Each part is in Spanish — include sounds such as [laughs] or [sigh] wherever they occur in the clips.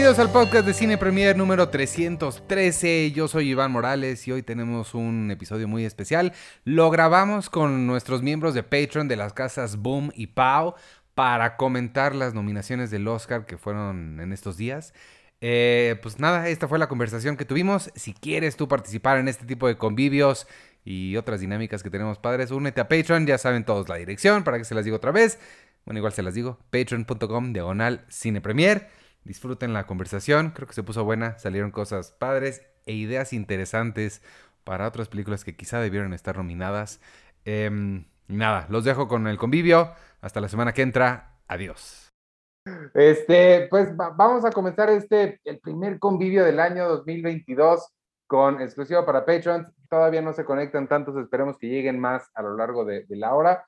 Bienvenidos al podcast de Cine Premier número 313. Yo soy Iván Morales y hoy tenemos un episodio muy especial. Lo grabamos con nuestros miembros de Patreon de las casas Boom y Pau para comentar las nominaciones del Oscar que fueron en estos días. Eh, pues nada, esta fue la conversación que tuvimos. Si quieres tú participar en este tipo de convivios y otras dinámicas que tenemos padres, únete a Patreon. Ya saben todos la dirección para que se las diga otra vez. Bueno, igual se las digo. Patreon.com diagonal Cine Premier. Disfruten la conversación, creo que se puso buena, salieron cosas padres e ideas interesantes para otras películas que quizá debieron estar nominadas. Em, nada, los dejo con el convivio. Hasta la semana que entra. Adiós. Este, pues vamos a comenzar este, el primer convivio del año 2022 con exclusivo para Patreons. Todavía no se conectan tantos, esperemos que lleguen más a lo largo de la hora.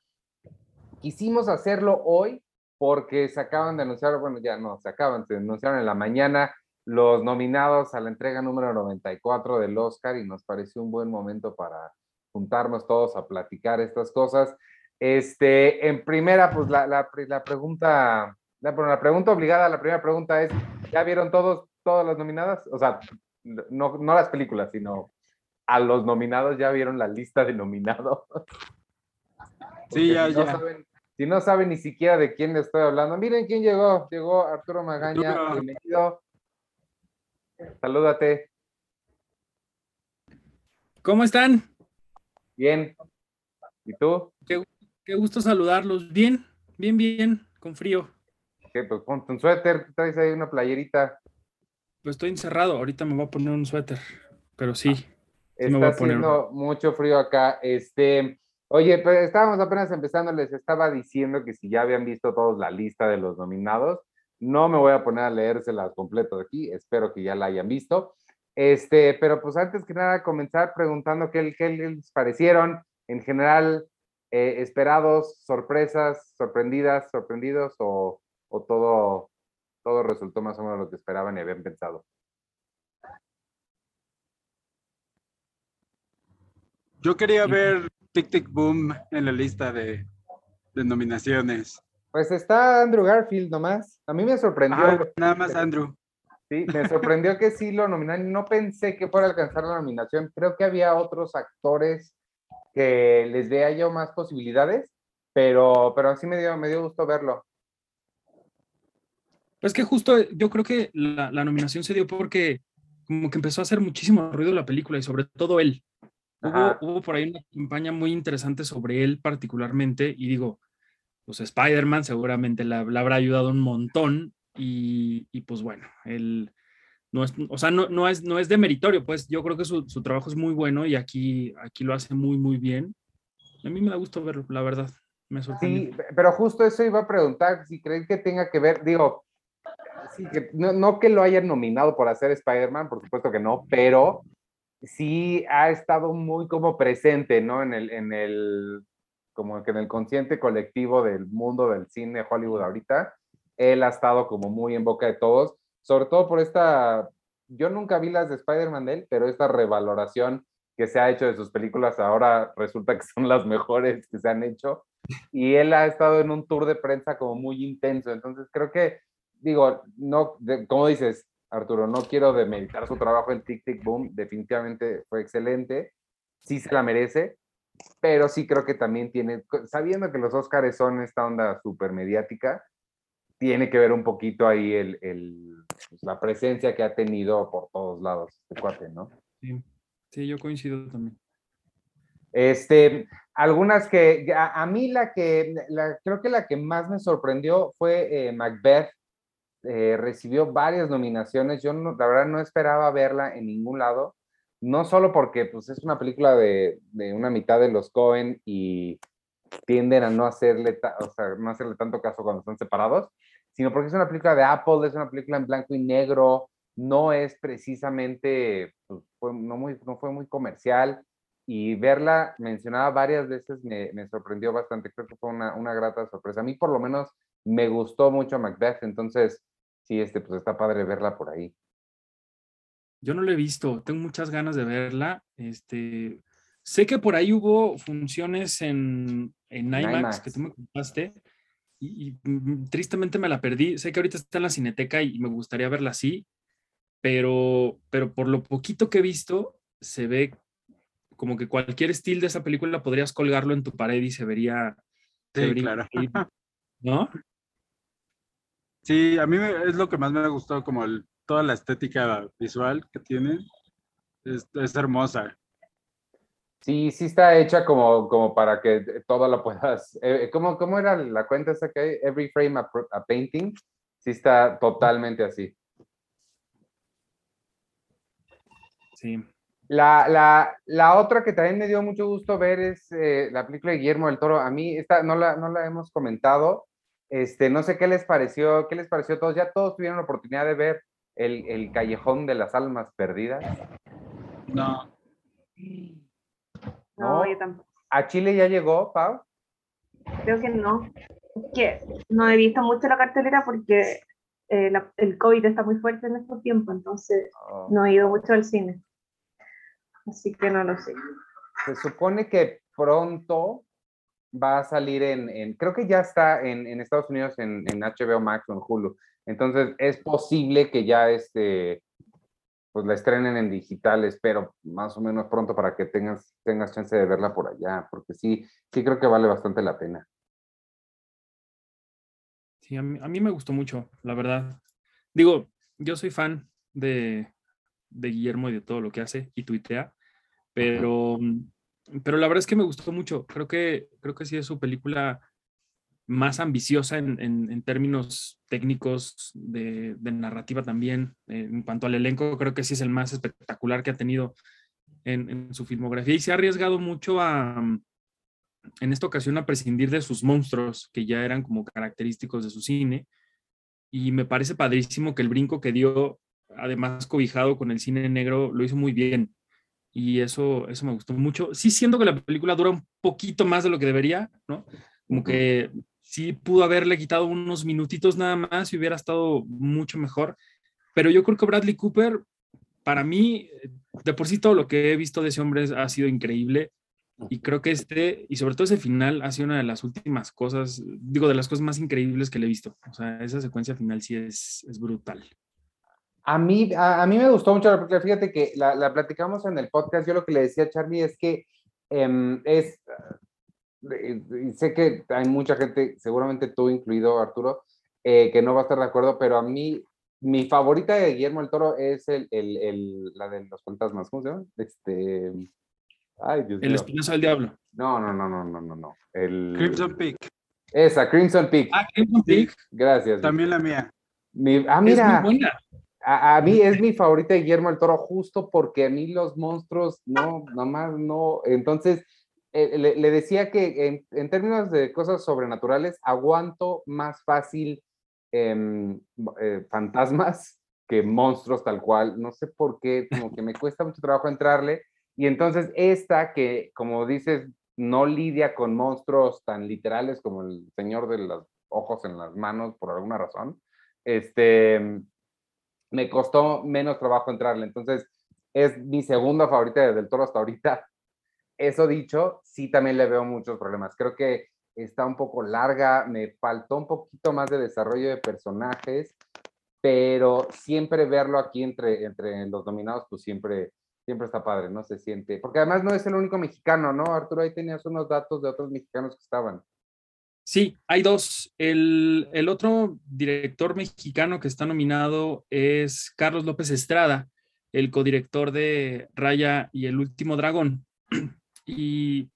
Quisimos hacerlo hoy porque se acaban de anunciar, bueno, ya no, se acaban, se anunciaron en la mañana los nominados a la entrega número 94 del Oscar y nos pareció un buen momento para juntarnos todos a platicar estas cosas. Este, en primera, pues la, la, la pregunta, la, la, pregunta obligada, la primera pregunta es, ¿ya vieron todos, todas las nominadas? O sea, no, no las películas, sino a los nominados, ¿ya vieron la lista de nominados? sí, ya, [laughs] ya. Si no saben ni siquiera de quién le estoy hablando, miren quién llegó. Llegó Arturo Magaña. Bienvenido. Salúdate. ¿Cómo están? Bien. ¿Y tú? Qué, gusto saludarlos. Bien, bien, bien, con frío. ¿Qué? Pues ponte un suéter, traes ahí una playerita. Pues estoy encerrado, ahorita me voy a poner un suéter, pero sí. Está haciendo mucho frío acá. Este, Oye, pero estábamos apenas empezando, les estaba diciendo que si ya habían visto todos la lista de los nominados, no me voy a poner a leérselas completo aquí, espero que ya la hayan visto. Este, pero pues antes que nada comenzar preguntando qué, qué les parecieron en general, eh, esperados, sorpresas, sorprendidas, sorprendidos o, o todo, todo resultó más o menos lo que esperaban y habían pensado. Yo quería ver Tic Tic Boom en la lista de, nominaciones? Pues está Andrew Garfield nomás. A mí me sorprendió. Ah, nada más Andrew. Sí, me sorprendió que sí lo nominaron. No pensé que fuera a alcanzar la nominación. Creo que había otros actores que les vea yo más posibilidades, pero, pero sí me dio, me dio gusto verlo. Pues que justo yo creo que la, la nominación se dio porque como que empezó a hacer muchísimo ruido la película y sobre todo él. Hubo, por ahí una campaña muy interesante sobre él particularmente y digo, pues Spider-Man seguramente le, habrá ayudado un montón y, pues bueno, él no es, o sea, no, no, es, no es de meritorio, pues yo creo que su, su, trabajo es muy bueno y aquí, aquí lo hace muy, muy bien. A mí me da gusto verlo, la verdad, me sorprende. Sí, pero justo eso iba a preguntar, si creen que tenga que ver, digo, sí, que, no, no que lo hayan nominado por hacer Spider-Man, por supuesto que no, pero sí ha estado muy como presente, ¿no? En el, en el, como que en el consciente colectivo del mundo del cine Hollywood ahorita, él ha estado como muy en boca de todos, sobre todo por esta, yo nunca vi las de Spider-Man de él, pero esta revaloración que se ha hecho de sus películas ahora resulta que son las mejores que se han hecho y él ha estado en un tour de prensa como muy intenso, entonces creo que, digo, no, como dices, Arturo, no quiero demeritar su trabajo en Tic Tic Boom, definitivamente fue excelente, sí se la merece, pero sí creo que también tiene, sabiendo que los Oscars son esta onda súper mediática, tiene que ver un poquito ahí el, el pues, la presencia que ha tenido por todos lados este cuate, ¿no? Sí, sí yo coincido también. Este, algunas que, a, mí la que, la, creo que la que más me sorprendió fue eh, Macbeth, eh, recibió varias nominaciones. Yo la verdad no esperaba verla en ningún lado, no solo porque pues, es una película de, de una mitad de los Cohen y tienden a no hacerle, o sea, no hacerle tanto caso cuando están separados, sino porque es una película de Apple, es una película en blanco y negro, no es precisamente, pues, fue, no, muy, no fue muy comercial y verla mencionada varias veces me, me sorprendió bastante, creo que fue una, una, grata sorpresa. A mí por lo menos me gustó mucho Macbeth, entonces sí, este, pues está padre verla por ahí. Yo no la he visto, tengo muchas ganas de verla. Este, sé que por ahí hubo funciones en, en IMAX, que tú me contaste, y, mm, tristemente me la perdí. Sé que ahorita está en la cineteca y me gustaría verla así, pero, pero por lo poquito que he visto, se ve como que cualquier estilo de esa película podrías colgarlo en tu pared y se vería. Sí, claro. [laughs] ¿No? Sí, a mí es lo que más me ha gustado, como toda la estética visual que tiene. Es, es hermosa. Sí, sí está hecha como, como para que todo lo puedas. Eh, ¿cómo, ¿Cómo era la cuenta esa que hay? Every frame a, painting. Sí está totalmente así. Sí. La, la, la, otra que también me dio mucho gusto ver es eh, la película de Guillermo del Toro. A mí esta no la, no la hemos comentado. Este, no sé qué les pareció, qué les pareció a todos. Ya todos tuvieron la oportunidad de ver el, el Callejón de las Almas Perdidas. No. No, ¿A Chile ya llegó, Pau? Creo que no. Es que no he visto mucho la cartelera porque eh, el COVID está muy fuerte en estos tiempos, entonces oh. no he ido mucho al cine. Así que no lo sé. Se supone que pronto va a salir en, creo que ya está en, en Estados Unidos en, en, HBO Max o en Hulu. Entonces es posible que ya este, pues la estrenen en digital, espero más o menos pronto para que tengas, tengas chance de verla por allá, porque sí, sí creo que vale bastante la pena. Sí, a mí, me gustó mucho, la verdad. Digo, yo soy fan de, de, Guillermo y de todo lo que hace y tuitea, pero, pero la verdad es que me gustó mucho. Creo que, creo que sí es su película más ambiciosa en, términos técnicos de, narrativa también. En cuanto al elenco, creo que sí es el más espectacular que ha tenido en, su filmografía y se ha arriesgado mucho a, en esta ocasión, a prescindir de sus monstruos, que ya eran como característicos de su cine. Y me parece padrísimo que el brinco que dio, además cobijado con el cine negro, lo hizo muy bien. Y eso, eso me gustó mucho. Sí, siento que la película dura un poquito más de lo que debería, ¿no? Como que sí pudo haberle quitado unos minutitos nada más y hubiera estado mucho mejor. Pero yo creo que Bradley Cooper, para mí, de por sí todo lo que he visto de ese hombre ha sido increíble. Y creo que este, y sobre todo ese final, ha sido una de las últimas cosas, digo, de las cosas más increíbles que le he visto. O sea, esa secuencia final sí es, es brutal. A mí, a, mí me gustó mucho la película. Fíjate que la, la, platicamos en el podcast. Yo lo que le decía a Charlie es que em, es y sé que hay mucha gente, seguramente tú incluido, Arturo, eh, que no va a estar de acuerdo, pero a mí, mi favorita de Guillermo el Toro es el, el, el la de los fantasmas, ¿cómo se llama? Este... Ay, Dios el espinazo del diablo. No, no, no, no, no, no, no. El... Crimson Peak. Esa, Crimson Peak. Ah, Crimson Peak. Gracias. También la mía. Mi, ah, mira. Es muy buena. A, a, mí es mi favorita de Guillermo el Toro justo porque a mí los monstruos, no, nomás no. Entonces, eh, le, decía que en, términos de cosas sobrenaturales, aguanto más fácil em, eh, fantasmas que monstruos tal cual. No sé por qué, como que me cuesta mucho trabajo entrarle. Y entonces esta que, como dices, no lidia con monstruos tan literales como el señor de los ojos en las manos por alguna razón, este, me costó menos trabajo entrarle. Entonces es mi segunda favorita desde el toro hasta ahorita [laughs] eso dicho, sí también le veo muchos problemas. Creo que está un poco larga, me faltó un poquito más de desarrollo de personajes, pero siempre verlo aquí entre, entre los dominados, pues siempre, siempre está padre, ¿no? Se siente. Porque además no es el único mexicano, ¿no? Arturo, ahí tenías unos datos de otros mexicanos que estaban. Sí, hay dos. El, el otro director mexicano que está nominado es Carlos López Estrada, el codirector de Raya y el último dragón [clears throat] y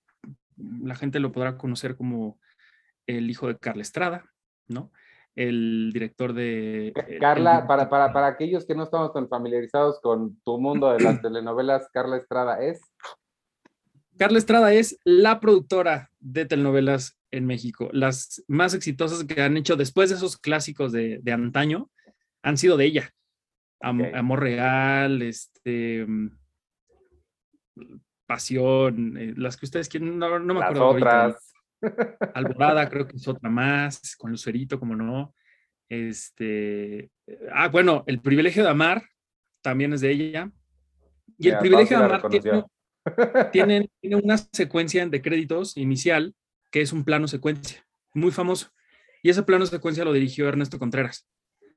la gente lo podrá conocer como el hijo de Carla Estrada, ¿no? El director de... Carla, para, para, para aquellos que no estamos tan familiarizados con tu mundo de las [clears throat] telenovelas, Carla Estrada es... Carla Estrada es la productora de telenovelas en México. Las más exitosas que han hecho después de esos clásicos de, de antaño han sido de ella. Amor Real, este, Pasión, eh, las que ustedes quieren, no, me acuerdo. Otras. Alborada, creo que es otra más, con Lucerito, como no. Este, ah, bueno, El privilegio de amar también es de ella. Y el privilegio de amar tiene, tiene, una secuencia de créditos inicial que es un plano secuencia, muy famoso. Y ese plano secuencia lo dirigió Ernesto Contreras.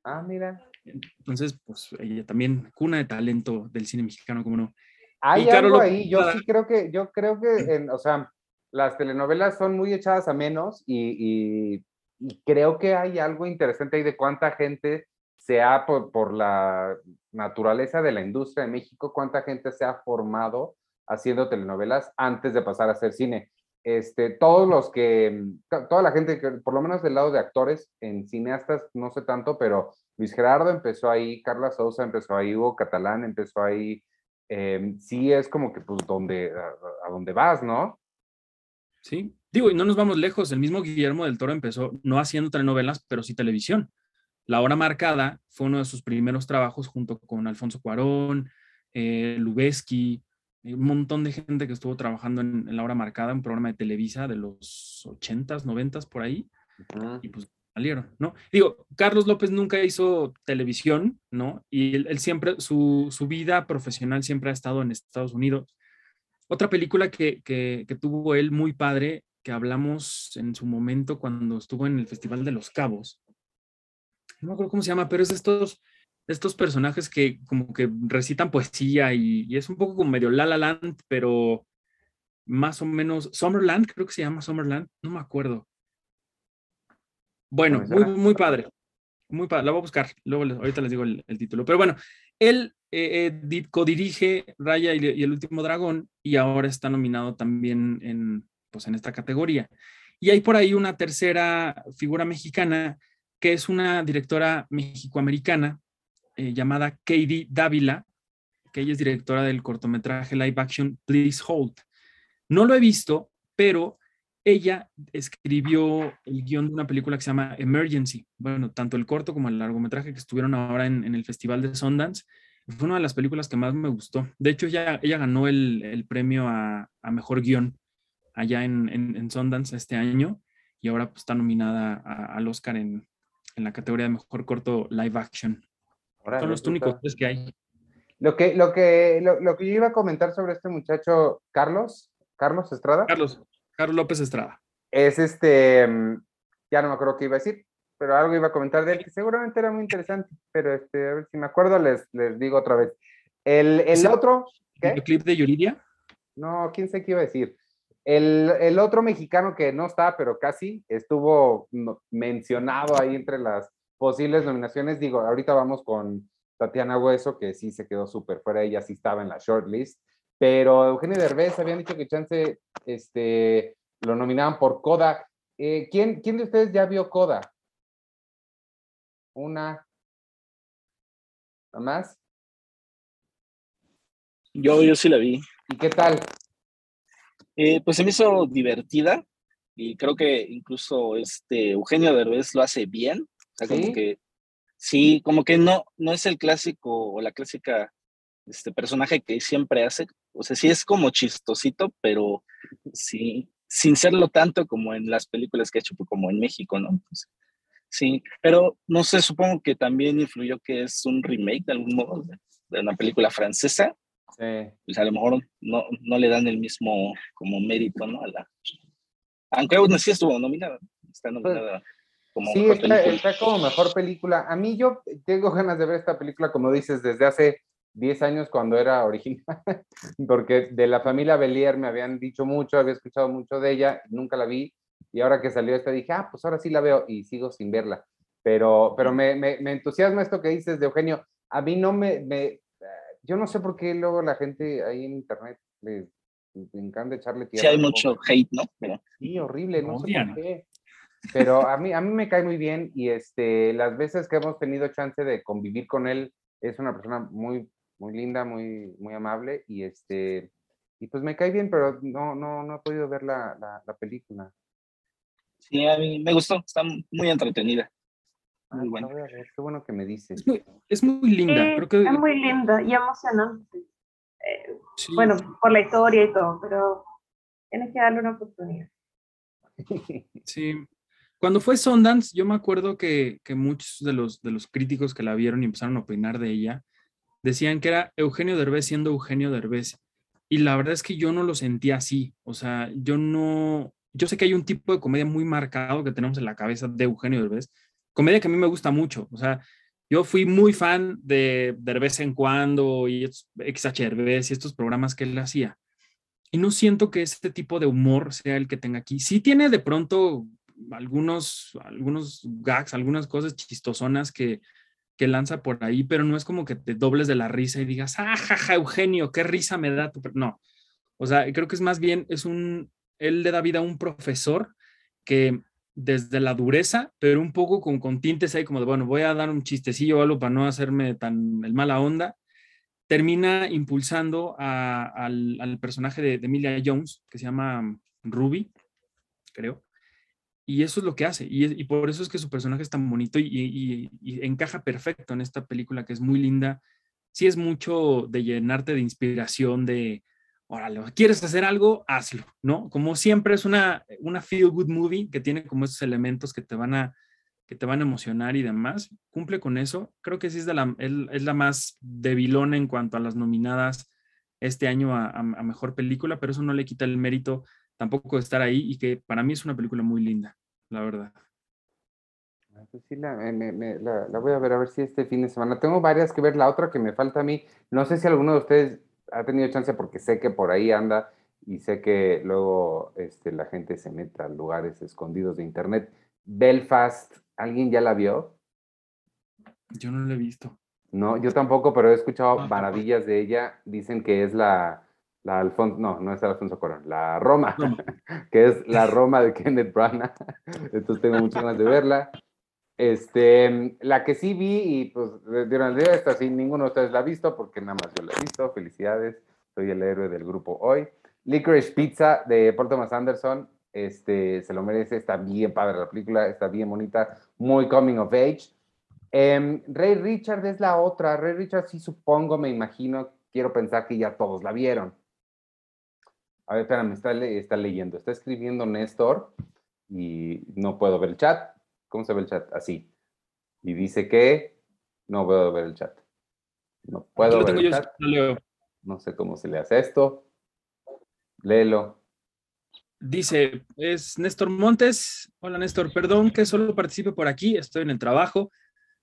Ah, mira. Entonces, pues ella también, cuna de talento del cine mexicano, como no. Hay Y algo ahí, yo sí creo que, yo creo que, en- o sea, las telenovelas son muy echadas a menos y, y- y creo que hay algo interesante ahí de cuánta gente se ha, por, por la naturaleza de la industria de México, cuánta gente se ha formado haciendo telenovelas antes de pasar a hacer cine. Este, todos los que, to- toda la gente que, por lo menos del lado de actores, en cineastas, no sé tanto, pero Luis Gerardo empezó ahí, Carla Souza empezó ahí, Hugo Catalán empezó ahí, eh, sí es como que pues donde, a, a vas, ¿no? Sí, digo, y no nos vamos lejos, el mismo Guillermo del Toro empezó no haciendo telenovelas, pero sí televisión. La hora marcada fue uno de sus primeros trabajos junto con Alfonso Cuarón, eh, Lubeski, un montón de gente que estuvo trabajando en, en La hora marcada, un programa de Televisa de los 80s, 90s por ahí, y pues salieron, ¿no? Digo, Carlos López nunca hizo televisión, ¿no? Y él, él siempre, su, su vida profesional siempre ha estado en Estados Unidos. Otra película que, que, que tuvo él muy padre, que hablamos en su momento cuando estuvo en el Festival de los Cabos. No me acuerdo cómo se llama, pero es de estos, estos personajes que como que recitan poesía y, y es un poco como medio La La Land, pero más o menos Summerland, creo que se llama Summerland, no me acuerdo. Bueno, muy, muy padre. Muy padre. La voy a buscar. Luego les- ahorita les digo el, el título. Pero bueno, él eh, eh, di- codirige Raya y, y el último dragón y ahora está nominado también en, pues, en esta categoría. Y hay por ahí una tercera figura mexicana que es una directora mexicoamericana eh, llamada Katie Dávila, que ella es directora del cortometraje live action Please Hold. No lo he visto, pero ella escribió el guion de una película que se llama Emergency. Bueno, tanto el corto como el largometraje que estuvieron ahora en, el Festival de Sundance. Fue una de las películas que más me gustó. De hecho, ella, ganó el, premio a, Mejor Guión allá en, Sundance este año y ahora pues, está nominada al Oscar en la categoría de Mejor Corto Live Action. Órale, Son los eso únicos tres que hay. Lo que, lo, que, lo, lo que yo iba a comentar sobre este muchacho, Carlos, Carlos Estrada, Carlos, Carlos López Estrada. es este, mm, ya no me acuerdo qué iba a decir, pero algo iba a comentar de él que seguramente era muy interesante, pero este, a ver si me acuerdo, les, les digo otra vez. El, el otro, ¿qué? ¿El clip de Yuridia? No, quién sé qué iba a decir. El, el otro mexicano que no está, pero casi estuvo mencionado ahí entre las posibles nominaciones. Digo, ahorita vamos con Tatiana Hueso, que sí se quedó súper fuera, ella sí estaba en la shortlist. Pero Eugenio Derbez habían dicho que chance este, lo nominaban por Coda. Eh, ¿quién, ¿Quién de ustedes ya vio Coda? Una. ¿Nada más? Yo, yo sí la vi. ¿Y qué tal? Eh, pues se me hizo divertida y creo que incluso este Eugenio Derbez lo hace bien. O sea, ¿Sí? como que sí, como que no, no es el clásico o la clásica este personaje que siempre hace. O sea, sí es como chistosito, pero sí, sin serlo tanto como en las películas que ha hecho, como en México, ¿no? Pues, sí, pero no sé, supongo que también influyó que es un remake de algún modo de, de una película francesa. Sí. pues a lo mejor no, no le dan el mismo como mérito, ¿no? A la, aunque aún así estuvo nominada, ¿no? está nominada como Sí, mejor está, película. está como mejor película. A mí yo tengo ganas de ver esta película, como dices, desde hace 10 años cuando era original, [laughs] porque de la familia Belier me habían dicho mucho, había escuchado mucho de ella, nunca la vi, y ahora que salió esta dije, ah, pues ahora sí la veo y sigo sin verla. Pero, pero me, me, me entusiasma esto que dices de Eugenio. A mí no me, me, yo no sé por qué luego la gente ahí en internet le, le encanta echarle tierra. Sí, hay mucho hate, ¿no? Pero Sí, horrible, no sé por qué. Pero a mí, a mí me cae muy bien y este, las veces que hemos tenido chance de convivir con él, es una persona muy, muy linda, muy, muy amable y este, y pues me cae bien, pero no, no, no he podido ver la, la, la película. sí, a mí me gustó, está muy entretenida. Muy Ay, buena. la voy a ver, Qué bueno que me dices. Es muy, es muy linda. Sí, Creo que, Es muy linda y emocionante. Eh, sí. Bueno, por la historia y todo, pero tienes que darle una oportunidad. [laughs] Sí. Cuando fue Sundance, yo me acuerdo que, que muchos de los, de los críticos que la vieron y empezaron a opinar de ella, decían que era Eugenio Derbez siendo Eugenio Derbez. Y la verdad es que yo no lo sentía así. O sea, yo no, yo sé que hay un tipo de comedia muy marcado que tenemos en la cabeza de Eugenio Derbez, comedia que a mí me gusta mucho, o sea, yo fui muy fan de Derbez en cuando y XH Derbez y estos programas que él hacía. Y no siento que este tipo de humor sea el que tenga aquí. Sí tiene de pronto algunos, algunos gags, algunas cosas chistosonas que, que lanza por ahí, pero no es como que te dobles de la risa y digas, ah, jaja, Eugenio, qué risa me da tu... No, o sea, creo que es más bien, es un, él le da vida a un profesor que desde la dureza, pero un poco con, con tintes ahí como de, bueno, voy a dar un chistecillo o algo para no hacerme tan el mala onda, termina impulsando al, personaje de, Emilia Jones, que se llama Ruby, creo, y eso es lo que hace, y, por eso es que su personaje es tan bonito y, encaja perfecto en esta película que es muy linda. Sí es mucho de llenarte de inspiración, de, órale, ¿quieres hacer algo? Hazlo, ¿no? Como siempre es una, una feel good movie que tiene como esos elementos que te van a, que te van a emocionar y demás. Cumple con eso. Creo que sí es, de la, es la más debilona en cuanto a las nominadas este año a, mejor película, pero eso no le quita el mérito tampoco de estar ahí y que para mí es una película muy linda, la verdad. Ah, pues sí, la, la, voy a ver a ver si este fin de semana. Tengo varias que ver. La otra que me falta a mí, no sé si alguno de ustedes ha tenido chance porque sé que por ahí anda y sé que luego este, la gente se mete a lugares escondidos de internet. Belfast, ¿alguien ya la vio? Yo no la he visto. No, yo tampoco, pero he escuchado maravillas de ella. Dicen que es la, la Alfonso, no, no es Alfonso Corón, la Roma, [laughs] que es la Roma de Kenneth Branagh. [laughs] Entonces tengo muchas ganas de verla. Este, la que sí vi y pues el día, esta sí, ninguno de ustedes la ha visto porque nada más yo la he visto. Felicidades, soy el héroe del grupo hoy. Licorice Pizza de Paul Thomas Anderson, este, se lo merece, está bien padre la película, está bien bonita, muy coming of age. Em, Ray Richard es la otra, Ray Richard sí supongo, me imagino, quiero pensar que ya todos la vieron. A ver, espérame, está, está leyendo, está escribiendo Néstor y no puedo ver el chat. ¿Cómo se ve el chat? Así. Y dice que no puedo ver el chat. No puedo ver el chat. No sé cómo se le hace esto. Léelo. Dice, es Néstor Montes. Hola Néstor, perdón que solo participe por aquí, estoy en el trabajo.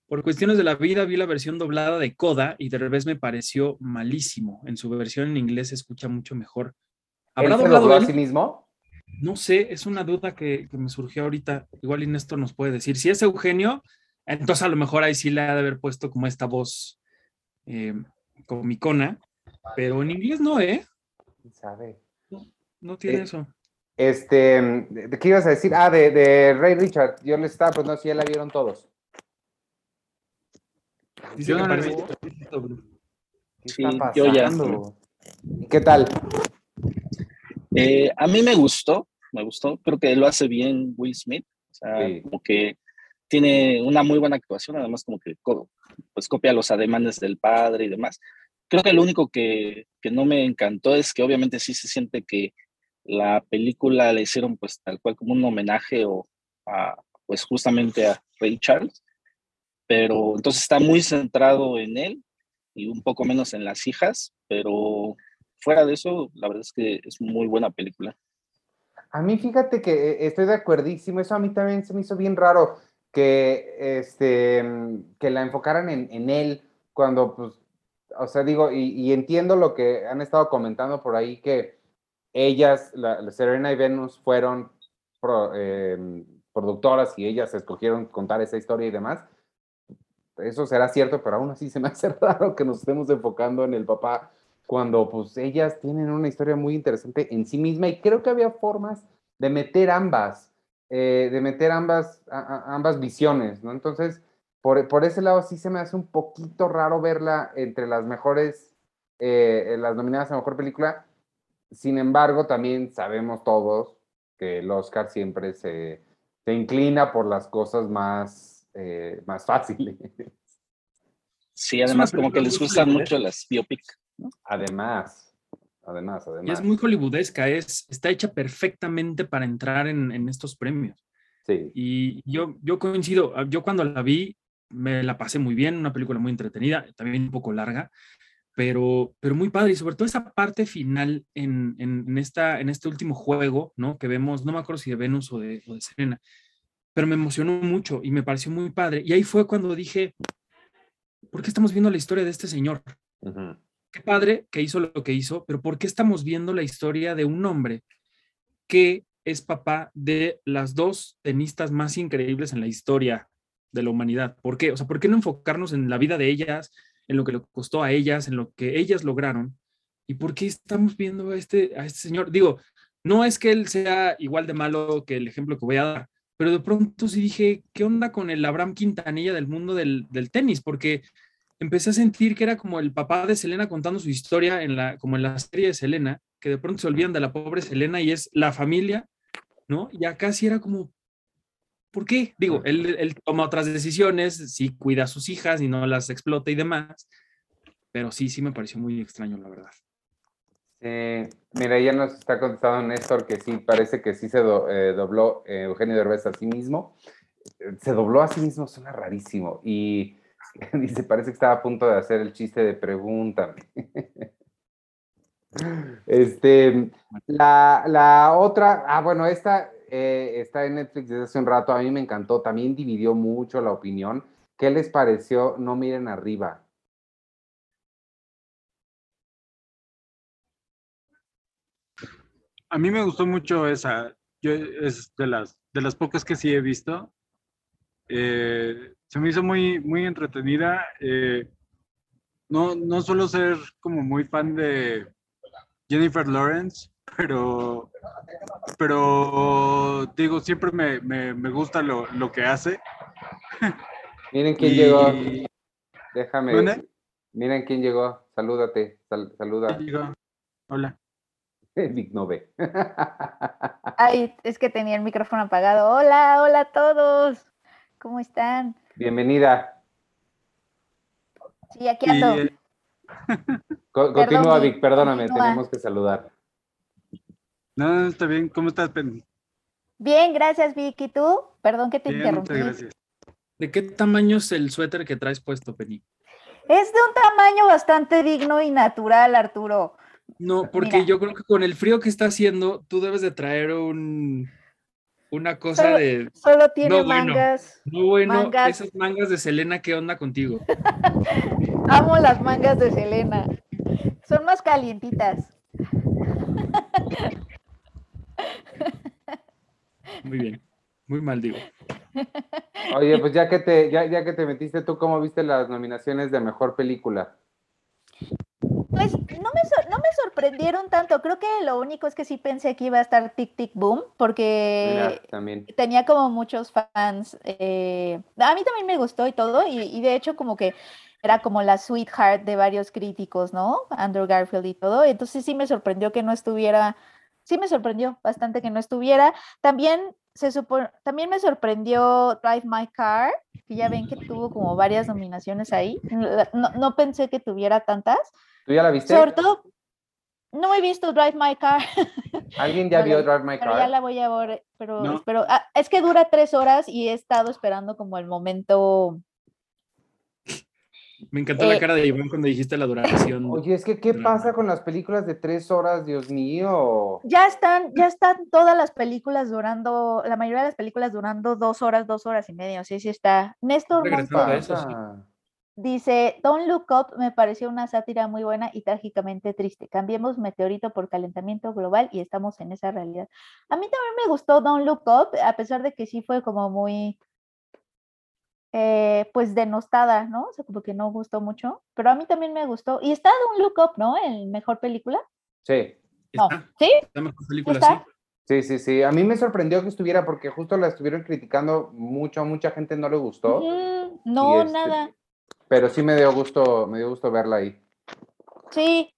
Por cuestiones de la vida vi la versión doblada de Coda y de revés me pareció malísimo. En su versión en inglés se escucha mucho mejor. ¿Habrá doblado a sí mismo? No sé, es una duda que, me surgió ahorita. Igual y Néstor nos puede decir. Si es Eugenio, entonces a lo mejor ahí sí le ha de haber puesto como esta voz eh, comicona, pero en inglés no, ¿eh? ¿Sabe? No, tiene eh, eso. Este, ¿de qué ibas a decir? Ah, de, de Ray Richard. Yo le estaba, pues no, si ya la vieron todos. Dice yo ¿Qué está pasando? ¿Qué tal? Eh, a mí me gustó, me gustó, creo que lo hace bien Will Smith, o sea, como que tiene una muy buena actuación, además como que pues copia los ademanes del padre y demás. Creo que lo único que, que no me encantó es que obviamente sí se siente que la película le hicieron pues tal cual como un homenaje o a, pues justamente a Ray Charles, pero entonces está muy centrado en él y un poco menos en las hijas, pero fuera de eso, la verdad es que es muy buena película. A mí fíjate que eh, estoy de acuerdísimo, eso a mí también se me hizo bien raro que, este, que la enfocaran en, en él cuando, pues, o sea, digo, y, entiendo lo que han estado comentando por ahí, que ellas, la, Serena y Venus, fueron em, productoras y ellas escogieron contar esa historia y demás. Eso será cierto, pero aún así se me hace [laughs] raro que nos estemos enfocando en el papá cuando pues ellas tienen una historia muy interesante en sí misma y creo que había formas de meter ambas, eh, de meter ambas, ambas visiones, ¿no? Entonces, por, por, ese lado sí se me hace un poquito raro verla entre las mejores, eh, las nominadas a Mejor Película. Sin embargo, también sabemos todos que el Oscar siempre se, se inclina por las cosas más, eh, más fáciles. Sí, además como que les gustan mucho las biopic. Además, además, además. Y es muy hollywoodesca, es, está hecha perfectamente para entrar en, estos premios. Sí. Y yo, yo coincido, ah, yo cuando la vi me la pasé muy bien, una película muy entretenida, también un poco larga, pero, pero muy padre y sobre todo esa parte final en, en, esta, en este último juego, ¿no? Que vemos, no me acuerdo si de Venus o de, o de Serena, pero me emocionó mucho y me pareció muy padre. Y ahí fue cuando dije, ¿por qué estamos viendo la historia de este señor? Qué padre que hizo lo que hizo, pero ¿por qué estamos viendo la historia de un hombre que es papá de las dos tenistas más increíbles en la historia de la humanidad? ¿Por qué? O sea, ¿por qué no enfocarnos en la vida de ellas, en lo que le costó a ellas, en lo que ellas lograron? ¿Y por qué estamos viendo a este, a este señor? Digo, no es que él sea igual de malo que el ejemplo que voy a dar, pero de pronto sí dije, ¿qué onda con el Abraham Quintanilla del mundo del, tenis? Porque empecé a sentir que era como el papá de Selena contando su historia en la, como en la serie de Selena, que de pronto se olvidan de la pobre Selena y es la familia, ¿no? Y acá sí era como, ¿por qué? Digo, él, él toma otras decisiones, sí cuida a sus hijas y no las explota y demás, pero sí, sí me pareció muy extraño, la verdad. Eh, mira, ya nos está contestando Néstor que sí, parece que sí se eh, dobló eh, Eugenio Derbez a sí mismo. Se dobló a sí mismo, suena rarísimo. Y [laughs] dice, parece que estaba a punto de hacer el chiste de pregúntame. [laughs] este, la, la, otra, ah, bueno, esta está en Netflix desde hace un rato, a mí me encantó, también dividió mucho la opinión. ¿Qué les pareció? No miren arriba. a mí me gustó mucho esa. Yo es de las, de las pocas que sí he visto. Eh, se me hizo muy, muy entretenida. Eh, no, no suelo ser como muy fan de Jennifer Lawrence, pero, pero digo, siempre me, me, me gusta lo, lo, que hace. [laughs] Miren quién llegó. Déjame. Miren quién llegó. Salúdate. saluda. Hola. [laughs] Vic no ve. [laughs] Ay, es que tenía el micrófono apagado. Hola, hola a todos. ¿Cómo están? Bienvenida. Sí, aquí ando. Eh, [laughs] continúa, Vic, perdóname, tenemos que saludar. No, está bien. ¿Cómo estás, Penny? Bien, gracias, Vic. ¿Y tú? Perdón que te interrumpí. Muchas gracias. ¿De qué tamaño es el suéter que traes puesto, Penny? Es de un tamaño bastante digno y natural, Arturo. No, porque yo creo que con el frío que está haciendo, tú debes de traer un una cosa de. Solo tiene mangas. no, bueno, esas mangas de Selena, ¿qué onda contigo? [laughs] Amo las mangas de Selena. Son más calientitas. Muy bien. Muy mal, digo. Oye, pues ya que te, ya, ya que te metiste, ¿tú cómo viste las nominaciones de mejor película? Pues no me, no me sorprendieron tanto. Creo que lo único es que sí pensé que iba a estar Tic Tic Boom, porque tenía como muchos fans. Eh, a mí también me gustó y todo, y, de hecho como que era como la sweetheart de varios críticos, ¿no? Andrew Garfield y todo. Entonces sí me sorprendió que no estuviera, sí me sorprendió bastante que no estuviera. También se también me sorprendió Drive My Car, que ya ven que tuvo como varias nominaciones ahí. No, no pensé que tuviera tantas. ¿Tú ya la viste? Sobre todo, no he visto Drive My Car. [laughs] ¿Alguien ya vio Drive My Car? Pero ya la voy a ver, pero, ah, es que dura tres horas y he estado esperando como el momento. Me encantó la eh, cara de Iván cuando dijiste la duración. [laughs] Oye, es que ¿qué pasa con las películas de tres horas, Dios mío? Ya están, ya están todas las películas durando, la mayoría de las películas durando dos horas, dos horas y media, sí, sí está. Néstor Dice, Don't Look Up me pareció una sátira muy buena y trágicamente triste. Cambiemos meteorito por calentamiento global y estamos en esa realidad. A mí también me gustó Don't Look Up, a pesar de que sí fue como muy, eh, pues denostada, ¿no? O sea, como que no gustó mucho, pero a mí también me gustó. Y está Don't Look Up, ¿no? En mejor película. Sí. No, ¿sí? mejor película, sí. Sí, sí, sí. A mí me sorprendió que estuviera porque justo la estuvieron criticando mucho, mucha gente no le gustó. no, este, nada pero sí me dio gusto, me dio gusto verla ahí. Sí,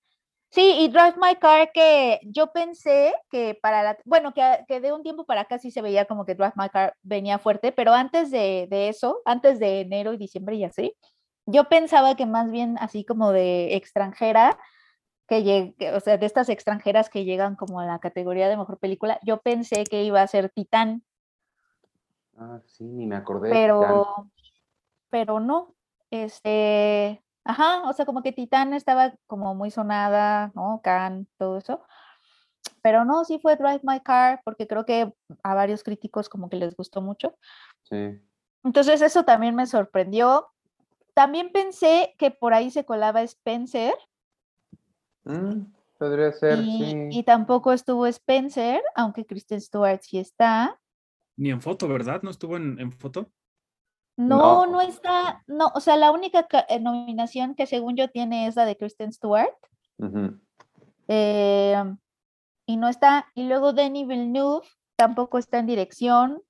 sí, y Drive My Car que yo pensé que para la, bueno, que, que, de un tiempo para acá sí se veía como que Drive My Car venía fuerte, pero antes de, de eso, antes de enero y diciembre y así, yo pensaba que más bien así como de extranjera, que llegue, o sea, de estas extranjeras que llegan como a la categoría de mejor película, yo pensé que iba a ser Titán. Ah, sí, ni me acordé. Pero, pero no, este, Ajá, o sea, como que Titán estaba como muy sonada, ¿no? Can, todo eso. Pero no, sí fue Drive My Car, porque creo que a varios críticos como que les gustó mucho. Sí. Entonces eso también me sorprendió. También pensé que por ahí se colaba Spencer. Mm, podría ser, y, sí. Y tampoco estuvo Spencer, aunque Kristen Stewart sí está. Ni en foto, ¿verdad? ¿No estuvo en, foto? No, no, está, no, o sea, la única eh, nominación que según yo tiene es la de Kristen Stewart. eh, y no está, y luego Denis Villeneuve tampoco está en dirección.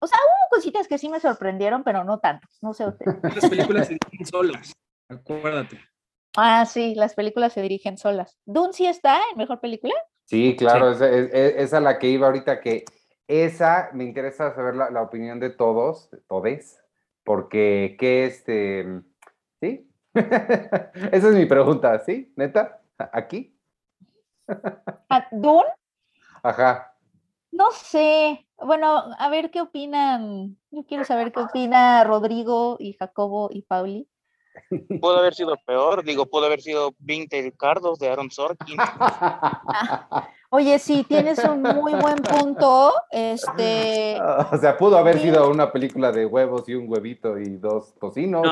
O sea, hubo cositas que sí me sorprendieron, pero no tanto, no sé usted. [laughs] Las películas se dirigen solas, acuérdate. Ah, sí, las películas se dirigen solas. ¿Dune sí está en Mejor Película? Sí, claro, Esa, es, la que iba ahorita, que esa me interesa saber la, opinión de todos, de todes, porque qué este, ¿sí? [laughs] esa es mi pregunta, ¿sí? ¿Neta? ¿Aquí? [laughs] ¿Dune? Ajá. No sé. Bueno, a ver qué opinan. Yo quiero saber qué opina Rodrigo y Jacobo y Pauli. Pudo haber sido [laughs] peor, digo, pudo haber sido 20 Ricardos de Aaron Sorkin. [laughs] oye, sí, tienes un muy buen punto. Este. O sea, pudo haber sido una película de huevos y un huevito y dos tocinos.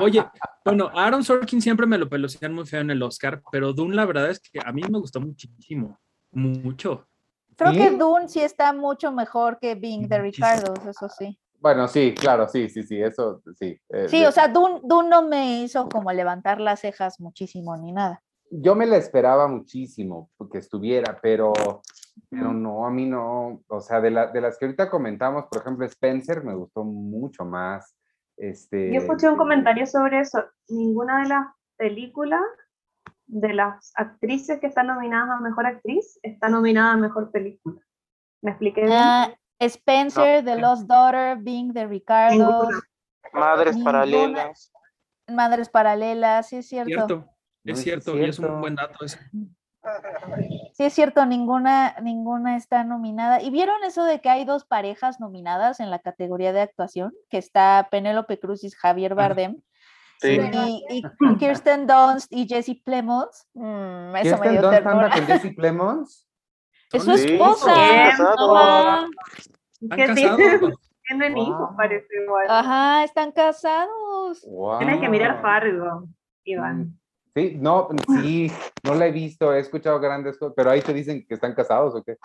Oye, bueno, Aaron Sorkin siempre me lo pelucían muy feo en el Oscar, pero Dune, la verdad es que a mí me gustó muchísimo. Mucho. Creo que Dune sí está mucho mejor que Bing de Ricardo, eso sí. Bueno, sí, claro, sí, sí, sí, eso sí. Eh, sí, o sea, Dune, no me hizo como levantar las cejas muchísimo ni nada. Yo me la esperaba muchísimo que estuviera, pero, pero no, a mí no. O sea, de, la, de las que ahorita comentamos, por ejemplo, Spencer me gustó mucho más. Este, Yo escuché un comentario sobre eso. Ninguna de las películas de las actrices que están nominadas a Mejor Actriz está nominada a Mejor Película. ¿Me expliqué bien? Ah, Spencer, The Lost Daughter, Bing de Ricardo. Madres paralelas. Madres paralelas, sí es cierto. Es cierto, y es un buen dato ese. Sí, es cierto, ninguna, ninguna está nominada. ¿Y vieron eso de que hay dos parejas nominadas en la categoría de actuación? Que está Penélope Cruz y Javier Bardem. Sí. Y, Kirsten Dunst y Jesse Plemons. Mm, eso ¿Kirsten Dunst anda con Jesse Plemons? Es su esposa. ¿Qué [laughs] Tienen hijos, parece igual. Ajá, están casados. Tienes que mirar Fargo, Iván. Mm. Sí, no, sí, no la he visto, he escuchado grandes cosas, pero ahí te dicen que están casados o qué.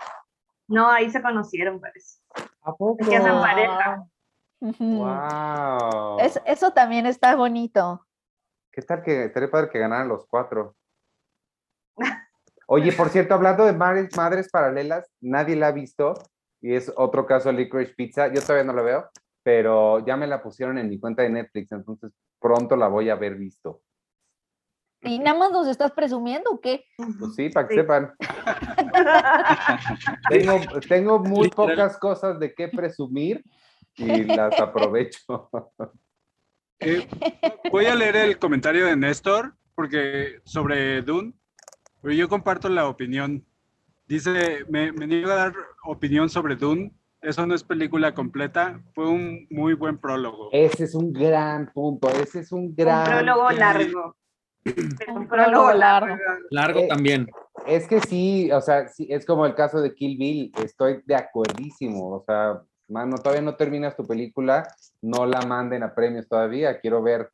No, ahí se conocieron, parece. ¿A poco? Es que hacen pareja. Wow. eso también está bonito. ¿Qué tal que estaría padre que ganaran los cuatro? [laughs] Oye, por cierto, hablando de madres, madres paralelas, nadie la ha visto y es otro caso de Licorice Pizza. Yo todavía no la veo, pero ya me la pusieron en mi cuenta de Netflix, entonces pronto la voy a haber visto. ¿Y nada más nos estás presumiendo o qué? Pues sí, para que sepan. [laughs] tengo, muy pocas cosas de qué presumir y las aprovecho. Eh, voy a leer el comentario de Néstor, porque sobre Dune, pero yo comparto la opinión. Dice, me, me niego a dar opinión sobre Dune. Eso no es película completa. Fue un muy buen prólogo. Ese es un gran punto. Ese es un gran. Un prólogo largo. [clears throat] un prólogo largo. Largo eh, también. Es que sí, o sea, sí, es como el caso de Kill Bill. Estoy de acuerdísimo. O sea, mano, todavía no terminas tu película. No la manden a premios todavía. Quiero ver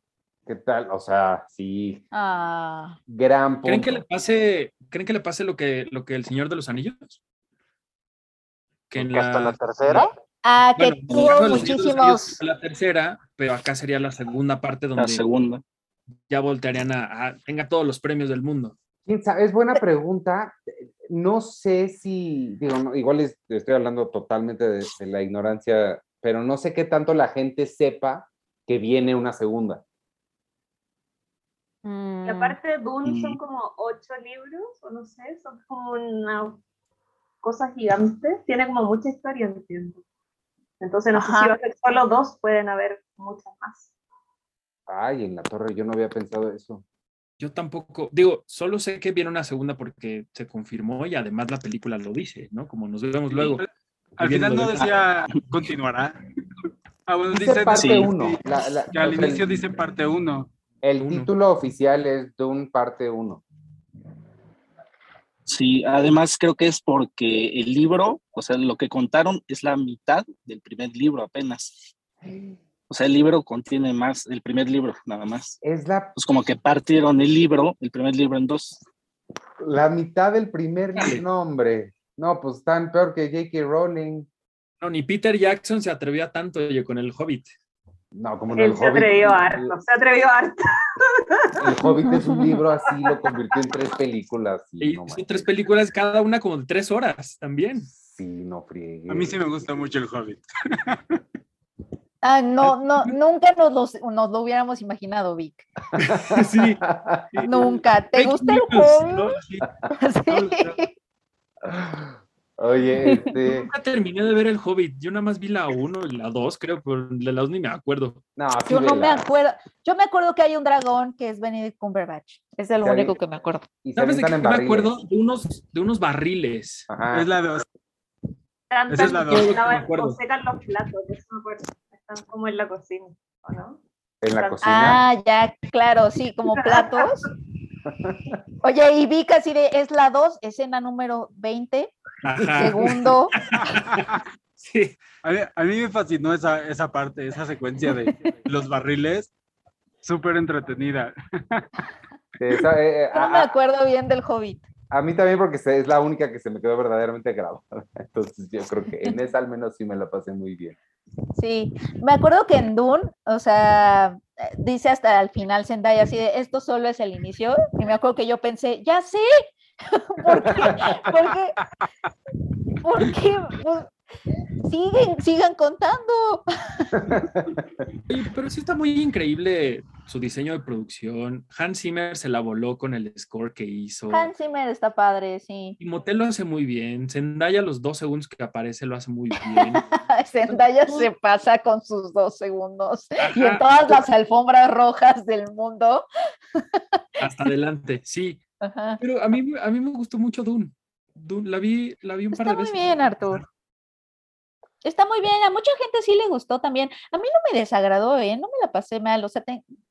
¿Qué tal? O sea, sí. Ah. Gran punto. ¿Creen que le pase, ¿creen que le pase lo que, lo que el Señor de los Anillos? Que en la, hasta la tercera. Ah, que tuvo muchísimos. La tercera, pero acá sería la segunda parte donde. La segunda. Ya voltearían a, tenga todos los premios del mundo. ¿Quién sabe? Es buena pregunta. No sé si, digo, igual estoy hablando totalmente de, de la ignorancia, pero no sé qué tanto la gente sepa que viene una segunda. Y aparte de Dune son como ocho libros, o no sé, son como una cosa gigante, tiene como mucha historia, entiendo. Entonces no sé si va a ser solo dos, pueden haber muchas más. Ay, en la torre yo no había pensado eso. Yo tampoco, digo, solo sé que viene una segunda porque se confirmó y además la película lo dice, ¿no? Como nos vemos luego. Al final no decía continuará. [laughs] Ah, bueno, dice, parte uno. al inicio dice parte uno. El título oficial es Dune parte 1. Sí, además creo que es porque el libro, o sea, lo que contaron es la mitad del primer libro apenas. O sea, el libro contiene más, el primer libro, nada más. Es la... Pues como que partieron el libro, el primer libro en dos. La mitad del primer nombre. No, pues tan peor que J.K. Rowling. No, ni Peter Jackson se atrevió a tanto oye, con el Hobbit. No, como no Él el se atrevió harto, se atrevió harto. El Hobbit es un libro así, lo [laughs] convirtió en tres películas. Y no tres películas, cada una como de tres horas también. Sí, no friegue. A mí sí me gusta mucho el Hobbit. [laughs] Ah, no, no, nunca nos lo, nos lo hubiéramos imaginado, Vic. [laughs] Sí. Nunca. ¿Te gusta el Hobbit? Sí. Oye, [laughs] este. Nunca terminé de ver el Hobbit. Yo nada más vi la 1 y la 2, creo, pero la 2 ni me acuerdo. No, yo no me acuerdo. Yo me acuerdo que hay un dragón que es Benedict Cumberbatch. Es el único que me acuerdo. ¿Sabes de qué me acuerdo? De unos, de unos barriles. Ajá. Es la 2. Esa es la 2. O secan los platos, eso me acuerdo. Están como en la cocina, ¿o no? En la cocina. Ah, ya, claro, sí, como platos. [laughs] Oye, y vi casi de, es la 2, escena número 20, segundo. [laughs] Sí, a mí, me fascinó esa, esa parte, esa secuencia de los barriles, súper entretenida. Eh, eh, no me acuerdo bien del Hobbit. A mí también porque es la única que se me quedó verdaderamente grabada. [laughs] Entonces yo creo que en esa al menos sí me la pasé muy bien. Sí, me acuerdo que en Dune, o sea, dice hasta el final Zendaya así de, esto solo es el inicio, y me acuerdo que yo pensé, ya sé, [laughs] ¿por qué? ¿Por qué? Pues, siguen, sigan contando. pero sí está muy increíble su diseño de producción. Hans Zimmer se la voló con el score que hizo. Hans Zimmer está padre, sí. Y Motel lo hace muy bien. Zendaya los dos segundos que aparece lo hace muy bien. [laughs] Zendaya se pasa con sus dos segundos. Y en todas las alfombras rojas del mundo. Hasta adelante, sí. Pero a mí, a mí me gustó mucho Dune. Dune la vi, la vi un par de veces. Muy bien, Artur. Está muy bien, a mucha gente sí le gustó también. A mí no me desagradó, ¿eh? No me la pasé mal. O sea,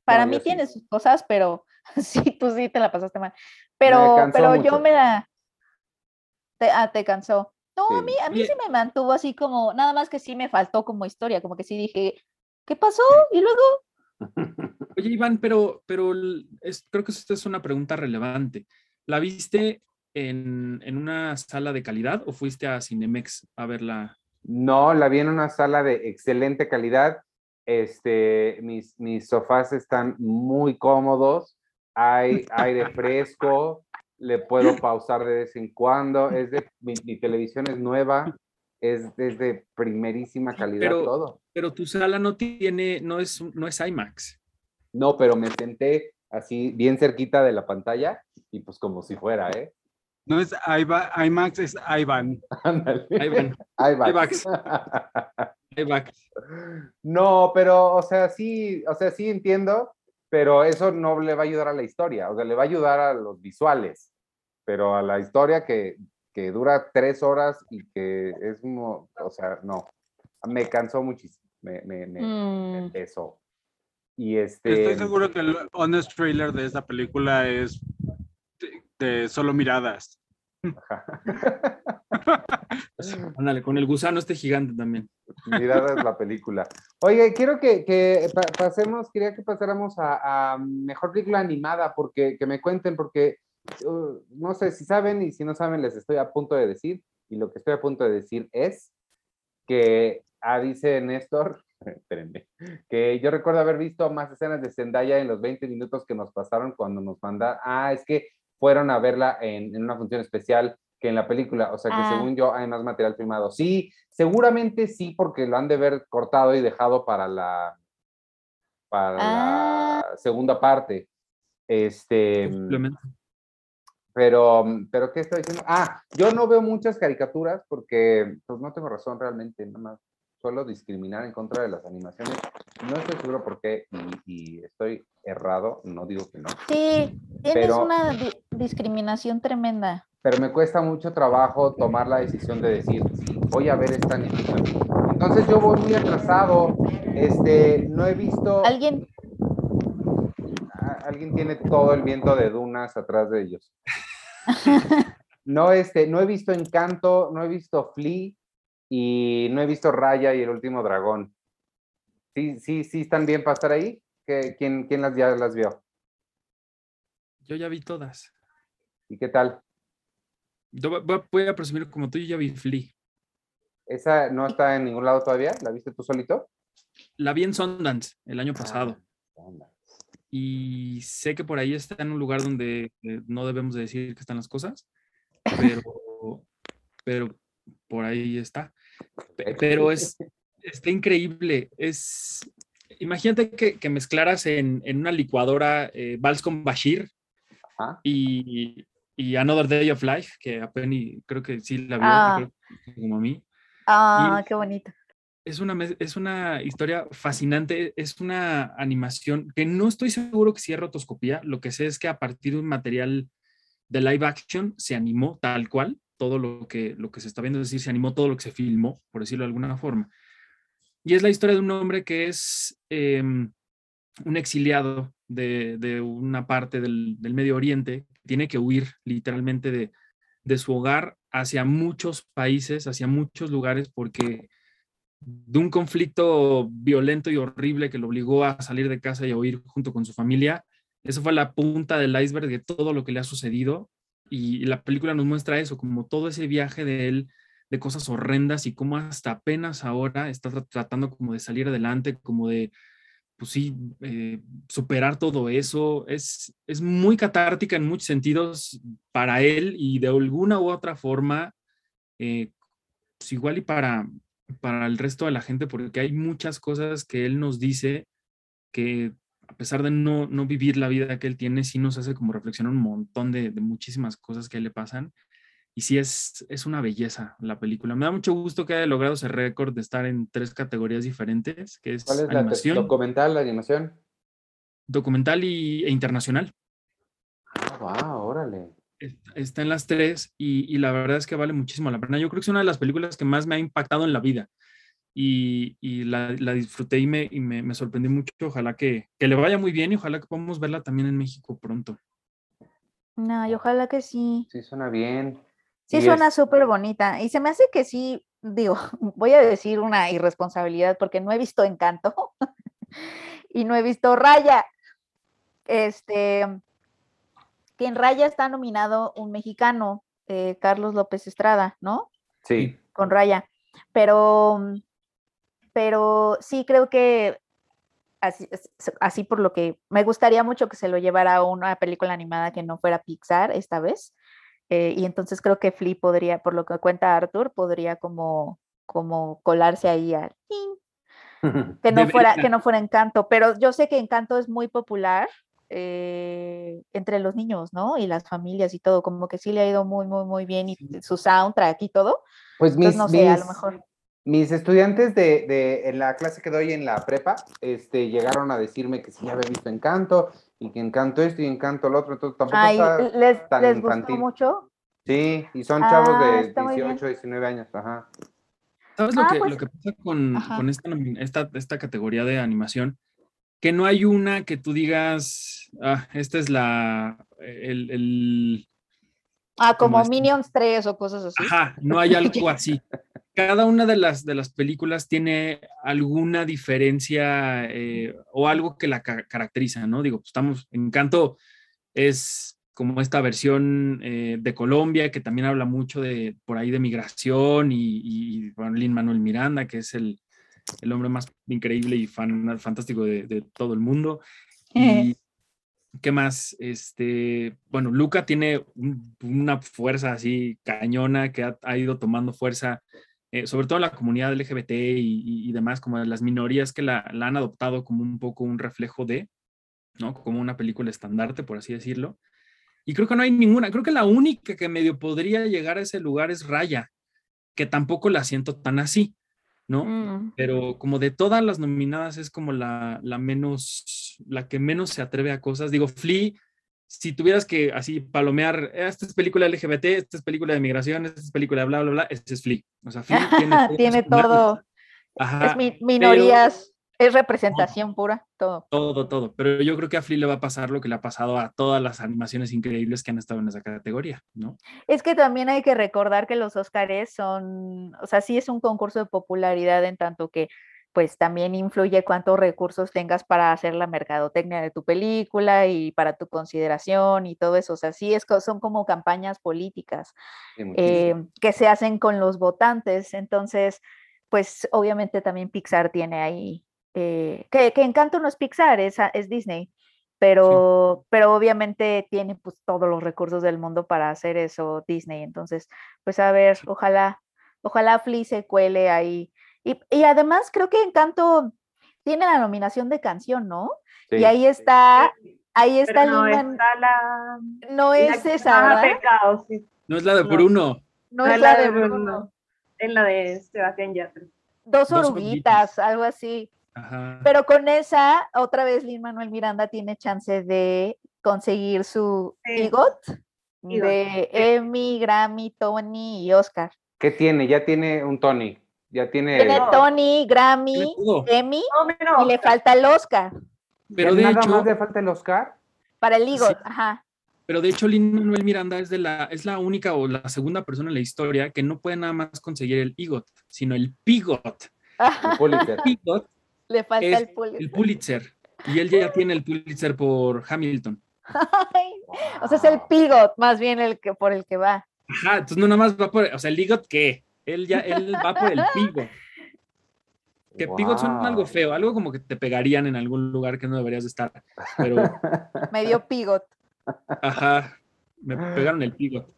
para mí tiene sus cosas, pero [laughs] sí, tú sí te la pasaste mal. Pero, pero yo me la. Te, ah, te cansó. No, a mí, a mí sí me mantuvo así como, nada más que sí me faltó como historia, como que sí dije, ¿qué pasó? Y luego. Oye, Iván, pero, pero es, creo que esta es una pregunta relevante. ¿La viste en, en, una sala de calidad o fuiste a Cinemex a verla no, la vi en una sala de excelente calidad. Este, mis, mis sofás están muy cómodos, hay aire [laughs] fresco, le puedo pausar de vez en cuando. Es de, mi, televisión es nueva, es, de primerísima calidad todo. Pero tu sala no tiene, no es, no es IMAX. No, pero me senté así bien cerquita de la pantalla y pues como si fuera, ¿eh? No es IMAX, es Ivan. Ivan. IMAX. IMAX. No, pero, o sea, sí, o sea, sí entiendo, pero eso no le va a ayudar a la historia, o sea, le va a ayudar a los visuales, pero a la historia que, que dura tres horas y que es, o sea, no, me cansó muchísimo, me, me, me, mm. Y este... Estoy seguro que el honest trailer de esta película es de solo miradas. [laughs] Ándale, con el gusano este gigante también. Miradas la película. Oye, quiero que, pasemos, quería que pasáramos a, mejor película animada, porque que me cuenten, porque uh, no sé si saben y si no saben, les estoy a punto de decir, y lo que estoy a punto de decir es que, ah, dice Néstor, [laughs] espérenme, que yo recuerdo haber visto más escenas de Zendaya en los 20 minutos que nos pasaron cuando nos mandaron, ah, es que fueron a verla en, una función especial que en la película, o sea que ah. según yo hay más material filmado. Sí, seguramente sí, porque lo han de ver cortado y dejado para la, para la ah. segunda parte. Este, pero, pero, ¿qué estoy diciendo? Ah, yo no veo muchas caricaturas porque, pues no tengo razón realmente, nada más suelo discriminar en contra de las animaciones. No estoy seguro por qué y, estoy errado, no digo que no. Sí, tienes una discriminación tremenda. Pero me cuesta mucho trabajo tomar la decisión de decir, voy a ver esta animación. Entonces yo voy muy atrasado, este, no he visto... ¿Alguien? alguien tiene todo el viento de dunas atrás de ellos. [laughs] No, este, no he visto Encanto, no he visto Flea y no he visto Raya y el último dragón. Sí, sí, sí están bien para estar ahí. ¿Quién, quién las, ya las vio? Yo ya vi todas. ¿Y qué tal? voy a presumir como tú, yo ya vi Flea. ¿Esa no está en ningún lado todavía? ¿La viste tú solito? La vi en Sundance el año pasado. Ah, y sé que por ahí está en un lugar donde eh, no debemos decir que están las cosas, pero, pero por ahí está. Pero es, está increíble. Es, imagínate que, mezclaras en, una licuadora eh, Vals con Bashir y, y, Another Day of Life, que a Penny creo que sí la vio, ah. como a mí. Ah, qué bonito. Es una, es una historia fascinante, es una animación que no estoy seguro que sea rotoscopía, lo que sé es que a partir de un material de live action se animó tal cual, todo lo que, lo que se está viendo, es decir, se animó todo lo que se filmó, por decirlo de alguna forma. Y es la historia de un hombre que es em, un exiliado de, una parte del, del, Medio Oriente, tiene que huir literalmente de, de su hogar hacia muchos países, hacia muchos lugares, porque de un conflicto violento y horrible que lo obligó a salir de casa y a huir junto con su familia. Eso fue la punta del iceberg de todo lo que le ha sucedido y la película nos muestra eso, como todo ese viaje de él, de cosas horrendas y cómo hasta apenas ahora está tratando como de salir adelante, como de, pues sí, eh, superar todo eso. Es, es muy catártica en muchos sentidos para él y de alguna u otra forma, eh, pues igual y para, para el resto de la gente, porque hay muchas cosas que él nos dice que a pesar de no, no vivir la vida que él tiene, sí nos hace como reflexionar un montón de, de muchísimas cosas que le pasan. Y sí es, es una belleza la película. Me da mucho gusto que haya logrado ese récord de estar en tres categorías diferentes, que es, ¿Cuál es animación, la documental, la animación. Documental y, e internacional. Ah, wow, órale. Está en las tres y, y, la verdad es que vale muchísimo la pena. Yo creo que es una de las películas que más me ha impactado en la vida y, y la, la, disfruté y, me, y me, me, sorprendí mucho. Ojalá que, que, le vaya muy bien y ojalá que podamos verla también en México pronto. No, y ojalá que sí. Sí, suena bien. Sí, suena súper bonita. Y se me hace que sí, digo, [laughs] voy a decir una irresponsabilidad porque no he visto Encanto [laughs] y no he visto Raya. Este, que en Raya está nominado un mexicano, eh, Carlos López Estrada, ¿no? Sí. Con Raya. Pero, pero sí creo que así, así por lo que me gustaría mucho que se lo llevara a una película animada que no fuera Pixar esta vez. Eh, y entonces creo que Flea podría, por lo que cuenta Arthur, podría como, como colarse ahí al [laughs] que no fuera que no fuera Encanto, pero yo sé que Encanto es muy popular eh, entre los niños, ¿no? Y las familias y todo, como que sí le ha ido muy, muy, muy bien y su soundtrack y todo. Pues mis, no sé, a lo mejor. Mis estudiantes de, de, en la clase que doy en la prepa, este, llegaron a decirme que sí había visto Encanto y que Encanto esto y Encanto lo otro, entonces tampoco Ay, les, tan les gustó mucho. Sí, y son chavos ah, de 18, 19 años, ajá. ¿Sabes lo, ah, que, pues lo que pasa con, con esta, esta, esta categoría de animación? que no hay una que tú digas, ah, esta es la, el, el Ah, como Minions 3 o cosas así. Ajá, no hay algo así. [laughs] Cada una de las, de las películas tiene alguna diferencia eh, o algo que la caracteriza, ¿no? Digo, pues estamos, Encanto es como esta versión eh, de Colombia que también habla mucho de por ahí de migración y, y bueno, Lin Manuel Miranda, que es el, el hombre más increíble y fan, fantástico de, todo el mundo. Y, ¿Qué más? Este, bueno, Luca tiene una fuerza así cañona que ha, ido tomando fuerza, eh, sobre todo la comunidad LGBT y, demás, como las minorías que la, la, han adoptado como un poco un reflejo de, ¿no? Como una película estandarte, por así decirlo. Y creo que no hay ninguna, creo que la única que medio podría llegar a ese lugar es Raya, que tampoco la siento tan así. ¿no? Mm. Pero como de todas las nominadas es como la, la, menos, la que menos se atreve a cosas. Digo, Flea, si tuvieras que así palomear, esta es película LGBT, esta es película de migración, esta es película de bla, bla, bla, este es Flea. O sea, Flea tiene, [laughs] todo. Es minorías. Es representación pura, todo. Todo, todo. Pero yo creo que a Flea le va a pasar lo que le ha pasado a todas las animaciones increíbles que han estado en esa categoría, ¿no? Es que también hay que recordar que los Oscars son, o sea, sí es un concurso de popularidad en tanto que pues también influye cuántos recursos tengas para hacer la mercadotecnia de tu película y para tu consideración y todo eso. O sea, sí es, son como campañas políticas eh, que se hacen con los votantes. Entonces, pues obviamente también Pixar tiene ahí eh, que, que, Encanto no es Pixar, es, es Disney, pero, pero obviamente tiene pues todos los recursos del mundo para hacer eso Disney. Entonces, pues a ver, ojalá, ojalá Flea se cuele ahí. Y, y además creo que Encanto tiene la nominación de canción, ¿no? Y ahí está, ahí está, no, está la... no es esa, pecado, sí. No es la de Bruno. No, es la, de Bruno. Es la de Sebastián Yatra. Dos oruguitas, algo así. Pero con esa, otra vez Lin Manuel Miranda tiene chance de conseguir su EGOT de Emmy, Grammy, Tony y Oscar. ¿Qué tiene? Ya tiene un Tony. Ya tiene. Tiene Tony, Grammy, Emmy y le falta el Oscar. Pero de nada más le falta el Oscar. Para el EGOT, ajá. Pero de hecho, Lin Manuel Miranda es, de la, es la única o la segunda persona en la historia que no puede nada más conseguir el EGOT, sino el PIGOT. El [laughs] PIGOT le falta el Pulitzer. El Pulitzer. Y él ya tiene el Pulitzer por Hamilton. o sea, es el Pigot, más bien el que por el que va. Ajá, entonces no nada más va por, o sea, el Ligot qué? Él ya, él va por el Pigot. Que Pigot son algo feo, algo como que te pegarían en algún lugar que no deberías estar. Pero. [laughs] Medio Pigot. Ajá, me pegaron el Pigot.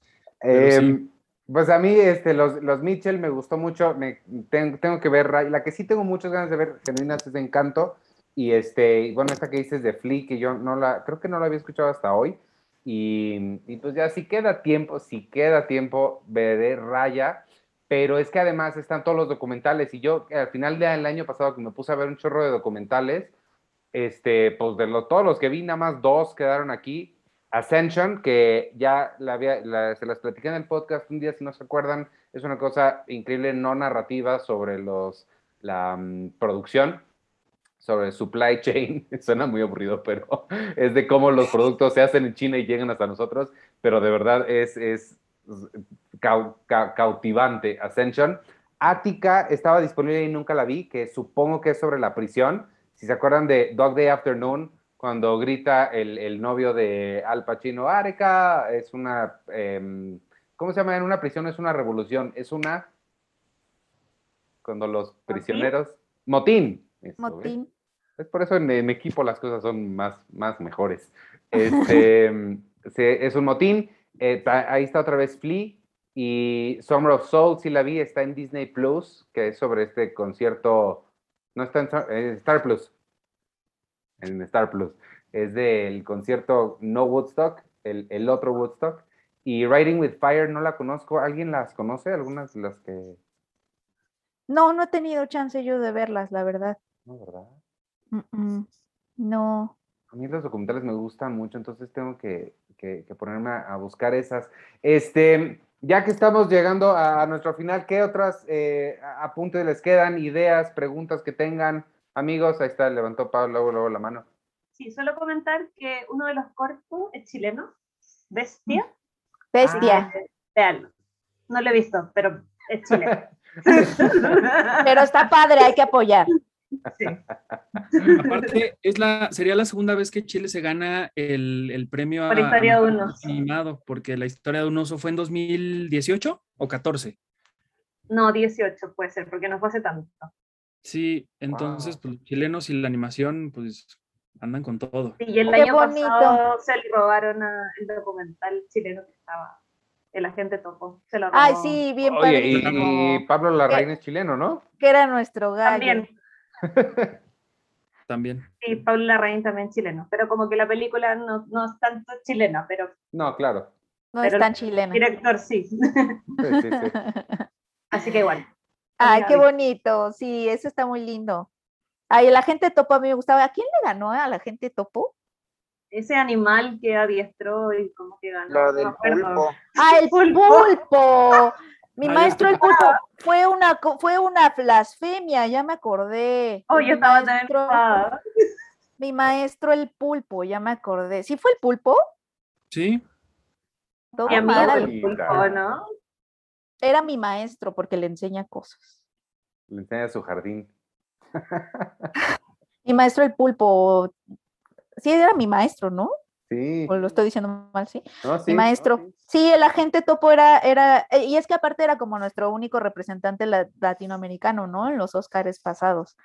Em, pues a mí, este, los, los Mitchell me gustó mucho. Me, tengo, que ver, la que sí tengo muchas ganas de ver, genuinas, es de Encanto. Y este, bueno, esta que dices de Flea, que yo no la, creo que no la había escuchado hasta hoy. Y, y pues ya, si queda tiempo, si queda tiempo, veré Raya. Pero es que además están todos los documentales. Y yo, al final del año pasado, que me puse a ver un chorro de documentales, este, pues de todos los que vi, nada más dos quedaron aquí Ascension, que ya la se las platiqué en el podcast un día, si no se acuerdan, es una cosa increíble no narrativa sobre los, la mm, producción, sobre supply chain. [laughs] Suena muy aburrido, pero [laughs] es de cómo los productos se hacen en China y llegan hasta nosotros, pero de verdad es, es cautivante. Ascension. Attica estaba disponible y nunca la vi, que supongo que es sobre la prisión. Si se acuerdan de Dog Day Afternoon, cuando grita el, novio de Al Pacino, Areca, es una, em, ¿cómo se llama? En una prisión es una revolución, es una, cuando los prisioneros, motín. motín. Es por eso en, mi equipo las cosas son más, más mejores. [laughs] Este, es un motín, eh, ahí está otra vez Flea, y Summer of Soul, si la vi, está en Disney Plus, que es sobre este concierto, no está en Star Plus, en Star Plus. Es del concierto No Woodstock, el, el, otro Woodstock. Y Riding with Fire no la conozco. ¿Alguien las conoce? ¿Algunas de las que.? No, no he tenido chance yo de verlas, la verdad. No, ¿verdad? no. A mí los documentales me gustan mucho, entonces tengo que, que, ponerme a, buscar esas. Este, ya que estamos llegando a, nuestro final, ¿qué otras eh, apuntes les quedan? ¿Ideas, preguntas que tengan? Amigos, ahí está, levantó Pablo luego, luego la mano. Sí, solo comentar que uno de los cortos es chileno, Bestia. Bestia. Ah, No lo he visto, pero es chileno. [laughs] pero está padre, hay que apoyar. Sí. Aparte, es la, sería la segunda vez que Chile se gana el, el premio Por historia de un animado, porque la historia de un oso fue en 2018 o 14. No, 18 puede ser, porque no fue hace tanto. Sí, entonces, pues los chilenos y la animación, pues andan con todo. Sí, y el año pasado se le robaron el documental chileno que estaba. El agente topo. Se lo robó. Ay, sí, bien Oye, y, Pablo Larraín es chileno, ¿no? Que era nuestro gallo. También. [laughs] también. Sí, Pablo Larraín también chileno. Pero como que la película no, no es tanto chilena, pero. No, claro. No es tan chilena. Director sí. sí, sí, sí. [laughs] Así que igual. Ay, qué bonito. Sí, eso está muy lindo. Ay, la gente topo a mí me gustaba. ¿A quién le ganó a la gente topo? Ese animal que adiestró y como que ganó. La del pulpo. Ah, el pulpo. Mi maestro el pulpo fue una fue una blasfemia, ya me acordé. Oh, yo estaba maestro, Mi maestro el pulpo, ya me acordé. ¿Sí fue el pulpo? Sí. Todo era el pulpo, ¿no? Era mi maestro porque le enseña cosas. Le enseña su jardín. mi maestro el pulpo. Sí, era mi maestro, ¿no? Sí. O lo estoy diciendo mal, sí. Mi maestro. sí. el agente topo era, era, eh, y es que aparte era como nuestro único representante latinoamericano, ¿no? En los Óscares pasados.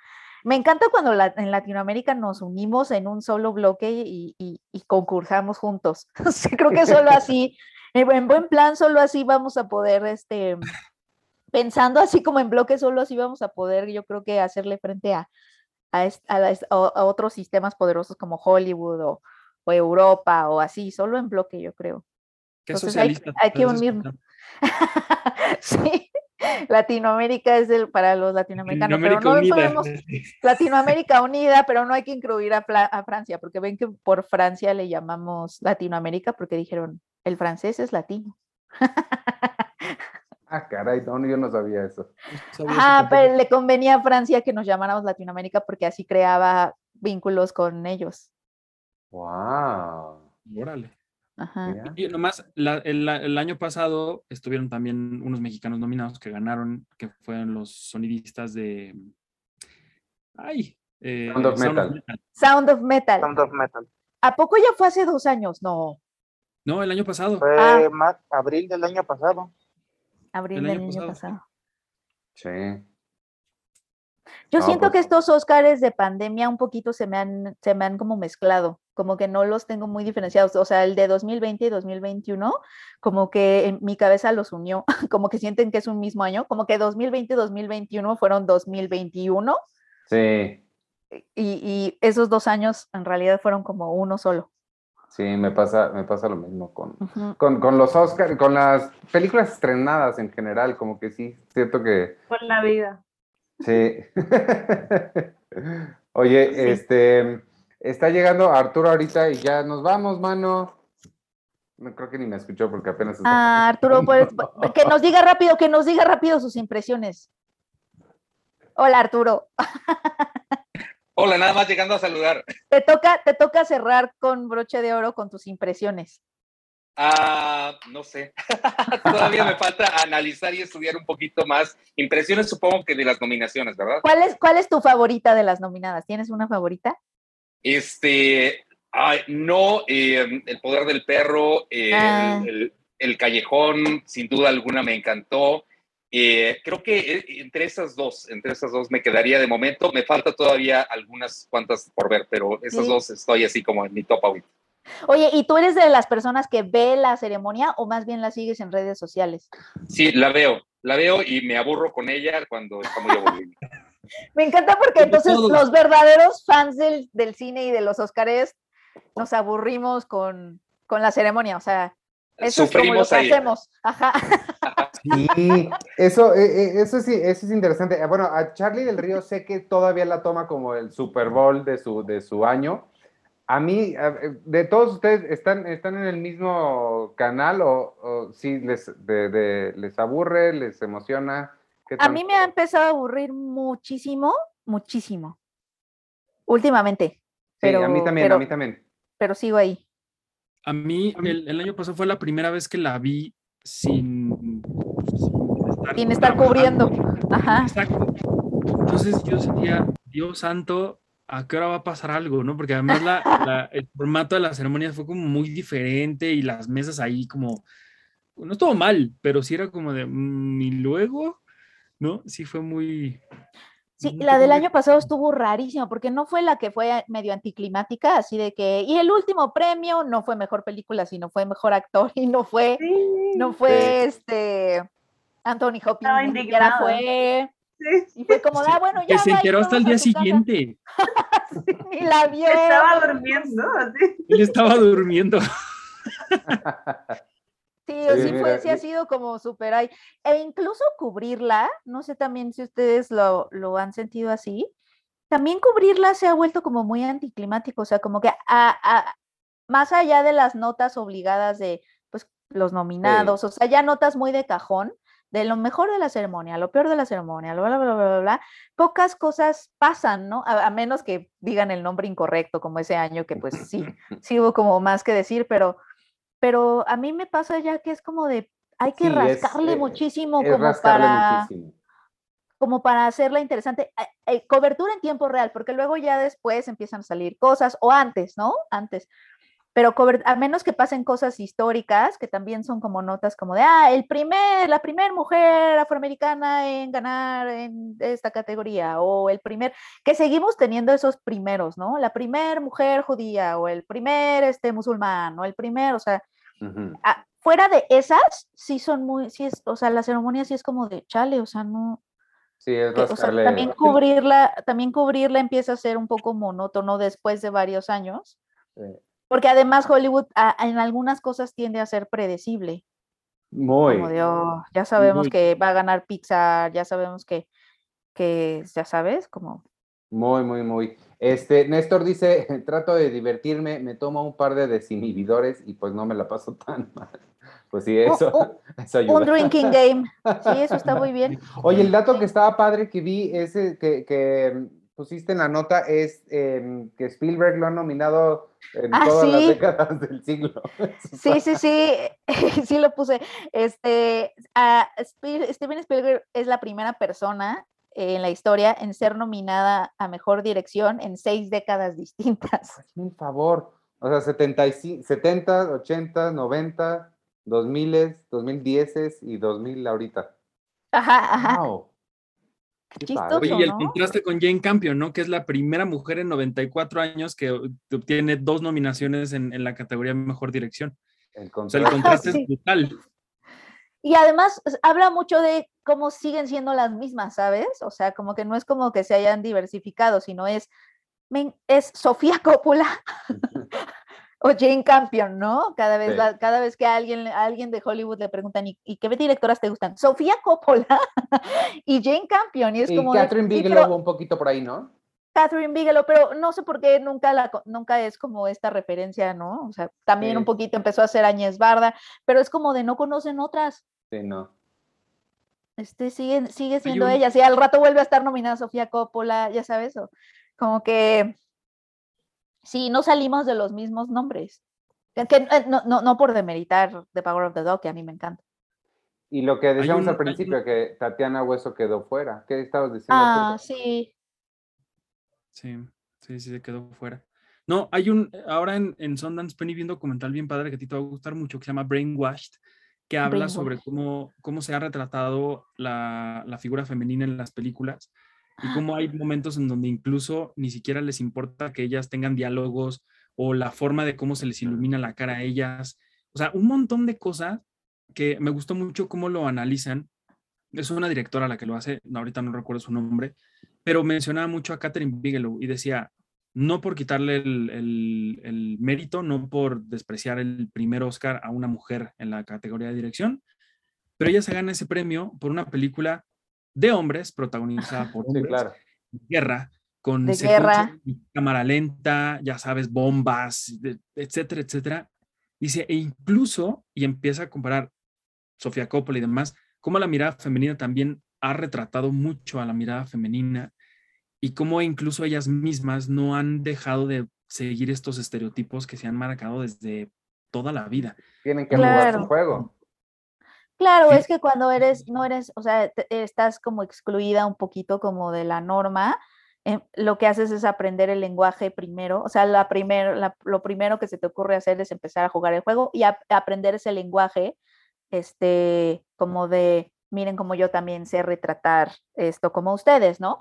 Me encanta cuando en Latinoamérica nos unimos en un solo bloque y, concursamos juntos. [laughs] creo que solo así, en buen plan, solo así vamos a poder, este, pensando así como en bloque, solo así vamos a poder, yo creo que hacerle frente a, a, a otros sistemas poderosos como Hollywood o, o Europa o así, solo en bloque, yo creo. Entonces hay, que unirnos. [laughs] sí, Latinoamérica es el para los latinoamericanos, pero no unida. [laughs] Latinoamérica unida, pero no hay que incluir a, a, Francia, porque ven que por Francia le llamamos Latinoamérica porque dijeron, el francés es latino. [laughs] ah, caray, no, yo no sabía eso. ah, pero le convenía a Francia que nos llamáramos Latinoamérica porque así creaba vínculos con ellos. ¡Wow! Órale. Ajá. Y nomás, el, año pasado estuvieron también unos mexicanos nominados que ganaron, que fueron los sonidistas de. ¡Ay! Eh, Sound, of Metal. Sound of Metal. Sound of Metal. ¿A poco ya fue hace dos años? No. No, el año pasado. Fue ah. abril del año pasado. Abril del año, pasado. Sí. Yo siento que pues estos Óscares de pandemia un poquito se me han, se me han como mezclado, como que no los tengo muy diferenciados. O sea, el de 2020 y 2021, como que en mi cabeza los unió, [laughs] como que sienten que es un mismo año, como que 2020 y 2021 fueron 2021. Sí. Y, esos dos años en realidad fueron como uno solo. Sí, me pasa, me pasa lo mismo con, con, con, los Oscars, con las películas estrenadas en general, como que sí, siento que... Por la vida. Sí. [laughs] Oye, este, está llegando Arturo ahorita y ya nos vamos, mano. No creo que ni me escuchó porque apenas. Ah, Arturo, pues, [laughs] que nos diga rápido, que nos diga rápido sus impresiones. Hola, Arturo. [laughs] Hola, nada más llegando a saludar. Te toca, te toca cerrar con broche de oro con tus impresiones. Ah, no sé. [laughs] Todavía me falta analizar y estudiar un poquito más. Impresiones, supongo que de las nominaciones, ¿verdad? ¿Cuál es, cuál es tu favorita de las nominadas? ¿Tienes una favorita? Este, no, em, El Poder del Perro, ah. el, Callejón, sin duda alguna me encantó. Eh, creo que eh, entre esas dos, entre esas dos me quedaría de momento. Me falta todavía algunas cuantas por ver, pero esas dos estoy así como en mi top ahorita. Oye, ¿y tú eres de las personas que ve la ceremonia o más bien la sigues en redes sociales? Sí, la veo, la veo y me aburro con ella cuando está muy aburrida. Me encanta porque entonces los verdaderos fans del, cine y de los Oscars nos aburrimos con, la ceremonia, o sea, eso es como lo que hacemos. Ajá. Sí, eso, eh, eh, eso, sí, eso es interesante. Bueno, a Charlie del Río sé que todavía la toma como el Super Bowl de su, de su año, a mí, de todos ustedes, ¿están, están en el mismo canal o, o sí les, les aburre, les emociona? A mí me ha empezado a aburrir muchísimo, muchísimo. Últimamente. Pero, sí, a mí también, a mí también. Pero sigo ahí. A mí, el, el, año pasado fue la primera vez que la vi sin, sin estar, cubriendo. Ajá. Exacto. Entonces yo sentía, Dios santo, a qué hora va a pasar algo, ¿no? Porque además la, el formato de la ceremonia fue como muy diferente y las mesas ahí como, no estuvo mal, pero sí era como de, mm, y luego, ¿no? Sí fue muy... Sí, la del año pasado estuvo rarísimo porque no fue la que fue medio anticlimática, así de que, y el último premio no fue mejor película, sino fue mejor actor y no fue, no fue este Anthony Hopkins, era fue y fue como, ah, bueno, ya. Que se enteró hasta el día siguiente. [laughs] ni la [laughs] vio. Estaba durmiendo. Él estaba durmiendo. [laughs] Sí, sí, fue, sí ha sido como súper ahí. E incluso cubrirla, no sé también si ustedes lo, lo, han sentido así, también cubrirla se ha vuelto como muy anticlimático, o sea, como que a, más allá de las notas obligadas de pues los nominados, o sea, ya notas muy de cajón, de lo mejor de la ceremonia, lo peor de la ceremonia, bla, bla, bla, bla, bla, pocas cosas pasan, ¿no? A, menos que digan el nombre incorrecto, como ese año, que pues sí, [laughs] sí hubo como más que decir, pero, pero a mí me pasa ya que es como de, hay que rascarle eh, muchísimo como para... como para hacerla interesante, eh, eh, cobertura en tiempo real, porque luego ya después empiezan a salir cosas, o antes, ¿no? Antes, pero a menos que pasen cosas históricas, que también son como notas como de, ah, el primer, la primera mujer afroamericana en ganar en esta categoría, o el primer, que seguimos teniendo esos primeros, ¿no? La primera mujer judía, o el primer este, musulmán, o el primer, o sea, fuera de esas, sí son muy, sí es, o sea, la ceremonia sí es como de chale, o sea, no, Sí, es o sea, también cubrirla, también cubrirla empieza a ser un poco monótono después de varios años. Sí. Porque además Hollywood en algunas cosas tiende a ser predecible. Muy. Como de, oh, ya sabemos que va a ganar Pixar, ya sabemos que, que, ya sabes, como... Muy, muy, muy. Este, Néstor dice, [laughs] trato de divertirme, me tomo un par de desinhibidores y pues no me la paso tan mal. Pues sí, eso, [laughs] eso ayuda. Un drinking game. Sí, eso está muy bien. [laughs] Oye, el dato que estaba padre que vi es que, que pusiste en la nota es em, que Spielberg lo ha nominado en ah, todas las décadas del siglo. Sí, sí, sí, sí lo puse. Este, Steven Spielberg es la primera persona en la historia en ser nominada a mejor dirección en seis décadas [laughs] distintas. Un favor, o sea, 75, 70, 80, 90, 2000, 2010 y 2000 ahorita. Ajá, ajá. Wow y el contraste con Jane Campion, ¿no? Que es la primera mujer en 94 años que obtiene dos nominaciones en, la categoría Mejor Dirección. El contraste, o sea, el contraste es brutal. Y además habla mucho de cómo siguen siendo las mismas, ¿sabes? O sea, como que no es como que se hayan diversificado, sino es, es Sofía [laughs] Coppola o Jane Campion, ¿no? Cada vez, cada vez que a alguien, alguien de Hollywood le preguntan, ¿y, qué directoras te gustan? Sofía Coppola [laughs] y Jane Campion. Y es como. Catherine Bigelow un poquito por ahí, ¿no? Catherine Bigelow, pero no sé por qué nunca, la, nunca es como esta referencia, ¿no? O sea, también un poquito empezó a hacer Añez Barda, pero es como de no conocen otras. Sí, no. Este sigue, sigue siendo ella. Si al rato vuelve a estar nominada Sofía Coppola, ya sabes, o, como que Sí, no salimos de los mismos nombres. Que, eh, no, no, no, por demeritar The Power of the Dog, que a mí me encanta. Y lo que decíamos al principio, que Tatiana Hueso quedó fuera. ¿Qué estabas diciendo? Ah, sí. Sí, sí, sí, se quedó fuera. No, hay un, ahora en, en Sundance Penny vi un documental bien padre que a ti te va a gustar mucho, que se llama Brainwashed, que habla sobre cómo, cómo se ha retratado la, la figura femenina en las películas y cómo hay momentos en donde incluso ni siquiera les importa que ellas tengan diálogos o la forma de cómo se les ilumina la cara a ellas. O sea, un montón de cosas que me gustó mucho cómo lo analizan. Es una directora la que lo hace, ahorita no recuerdo su nombre, pero mencionaba mucho a Catherine Bigelow y decía, no por quitarle el, el, el, mérito, no por despreciar el primer Oscar a una mujer en la categoría de dirección, pero ella se gana ese premio por una película de hombres, protagonizada por hombres, claro. guerra, con cámara lenta, ya sabes, bombas, etcétera, etcétera. Dice, e incluso, y empieza a comparar Sofía Coppola y demás, cómo la mirada femenina también ha retratado mucho a la mirada femenina y cómo incluso ellas mismas no han dejado de seguir estos estereotipos que se han marcado desde toda la vida. Tienen que jugar su juego. Claro, es que cuando eres, no eres, o sea, estás como excluida un poquito como de la norma, em, lo que haces es aprender el lenguaje primero, o sea, la lo primero que se te ocurre hacer es empezar a jugar el juego y aprender ese lenguaje, este, como de, miren como yo también sé retratar esto como ustedes, ¿no?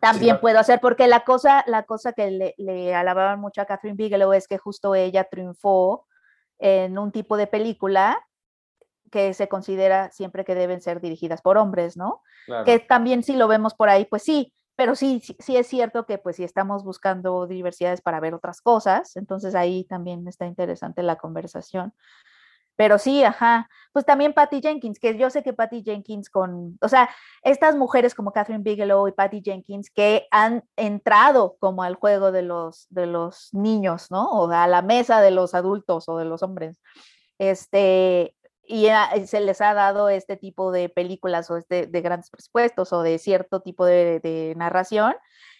También puedo hacer, porque la cosa, la cosa que le, le alababan mucho a Catherine Bigelow es que justo ella triunfó en un tipo de película que se considera siempre que deben ser dirigidas por hombres, ¿no? Que también si lo vemos por ahí, pues sí, pero sí, sí, es cierto que pues si estamos buscando diversidades para ver otras cosas, entonces ahí también está interesante la conversación. Pero sí, ajá, pues también Patty Jenkins, que yo sé que Patty Jenkins con, o sea, estas mujeres como Catherine Bigelow y Patty Jenkins que han entrado como al juego de los, de los niños, ¿no? O a la mesa de los adultos o de los hombres. Este, y se les ha dado este tipo de películas o este, de grandes presupuestos o de cierto tipo de, narración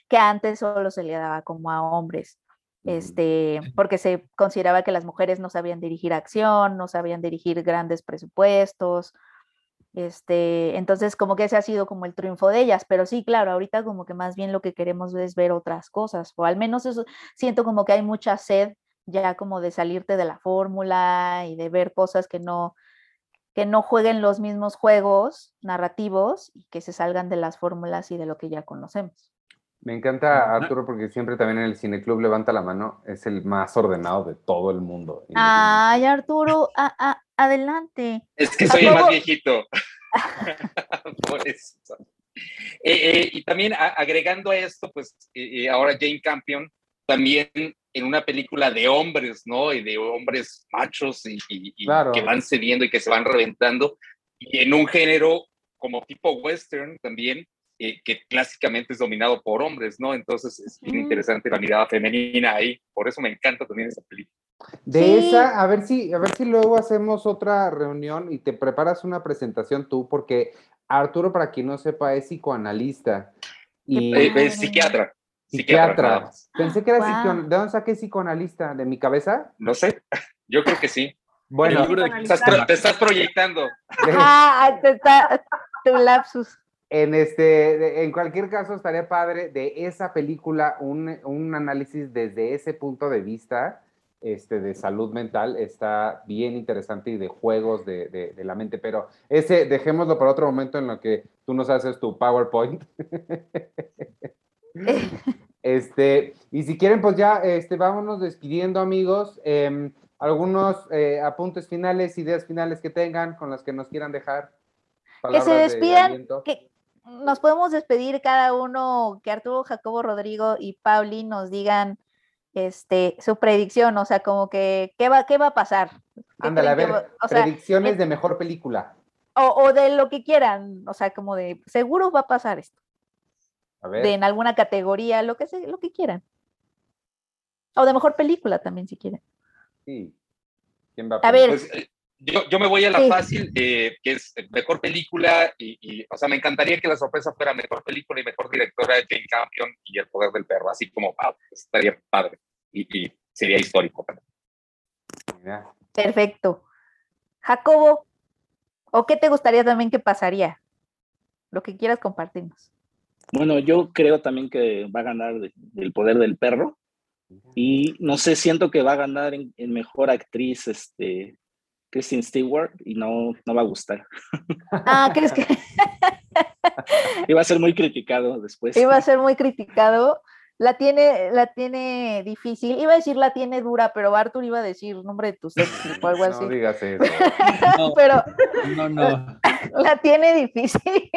que antes solo se le daba como a hombres. Este, porque se consideraba que las mujeres no sabían dirigir acción, no sabían dirigir grandes presupuestos, este, entonces como que ese ha sido como el triunfo de ellas, pero sí, claro, ahorita como que más bien lo que queremos es ver otras cosas, o al menos eso siento como que hay mucha sed ya como de salirte de la fórmula y de ver cosas que no, que no jueguen los mismos juegos narrativos y que se salgan de las fórmulas y de lo que ya conocemos. Me encanta Arturo porque siempre también en el cineclub levanta la mano, es el más ordenado de todo el mundo. Ay, Arturo, adelante. Es que soy el más viejito. [laughs] Por eso. Eh, eh, y también agregando a esto, pues eh, ahora Jane Campion también en una película de hombres, ¿no? Y de hombres machos y, que van cediendo y que se van reventando. Y en un género como tipo western también, eh, que clásicamente es dominado por hombres, ¿no? Entonces es bien interesante la mirada femenina ahí. Por eso me encanta también esa película. De esa, a ver si, a ver si luego hacemos otra reunión y te preparas una presentación tú, porque Arturo, para quien no sepa, es psicoanalista. Y... es psiquiatra. Psiquiatra. Pensé que era psicoanalista. ¿De dónde saqué psicoanalista? ¿De mi cabeza? No sé. [laughs] Yo creo que sí. Bueno, te estás proyectando. [laughs] Ah, te está tu lapsus. En, este, en cualquier caso, estaría padre de esa película un, un análisis desde ese punto de vista este, de salud mental. Está bien interesante y de juegos de, de, de la mente, pero ese dejémoslo para otro momento en lo que tú nos haces tu PowerPoint. [laughs] Este, y si quieren, pues ya este, vámonos despidiendo, amigos. Em, algunos eh, apuntes finales, ideas finales que tengan con las que nos quieran dejar. Que se despidan, que nos podemos despedir cada uno, que Arturo, Jacobo, Rodrigo y Pauli nos digan este, su predicción, o sea, como que, ¿qué va, qué va a pasar? Ándale, a ver, predicciones de mejor película. O, o, de lo que quieran, o sea, como de, seguro va a pasar esto de en alguna categoría, lo que, se, lo que quieran. O de mejor película también, si quieren. Sí. ¿Quién va a, ver. Pues, eh, yo, yo, me voy a la fácil, eh, que es mejor película, y, o sea, me encantaría que la sorpresa fuera mejor película y mejor directora de Jane Campion y El Poder del Perro, así como, ah, estaría padre y, y sería histórico. Perfecto. Jacobo, ¿o qué te gustaría también que pasaría? Lo que quieras compartirnos. Bueno, yo creo también que va a ganar el poder del perro. Y no sé, siento que va a ganar en, mejor actriz este, Kristen Stewart y no, no va a gustar. Ah, ¿crees que? [laughs] Iba a ser muy criticado después. Iba a ser muy criticado la tiene, la tiene difícil. Iba a decir la tiene dura, pero Arthur iba a decir nombre de tu [laughs] sexo o algo así. No digas eso. [laughs] pero no, no. La tiene difícil.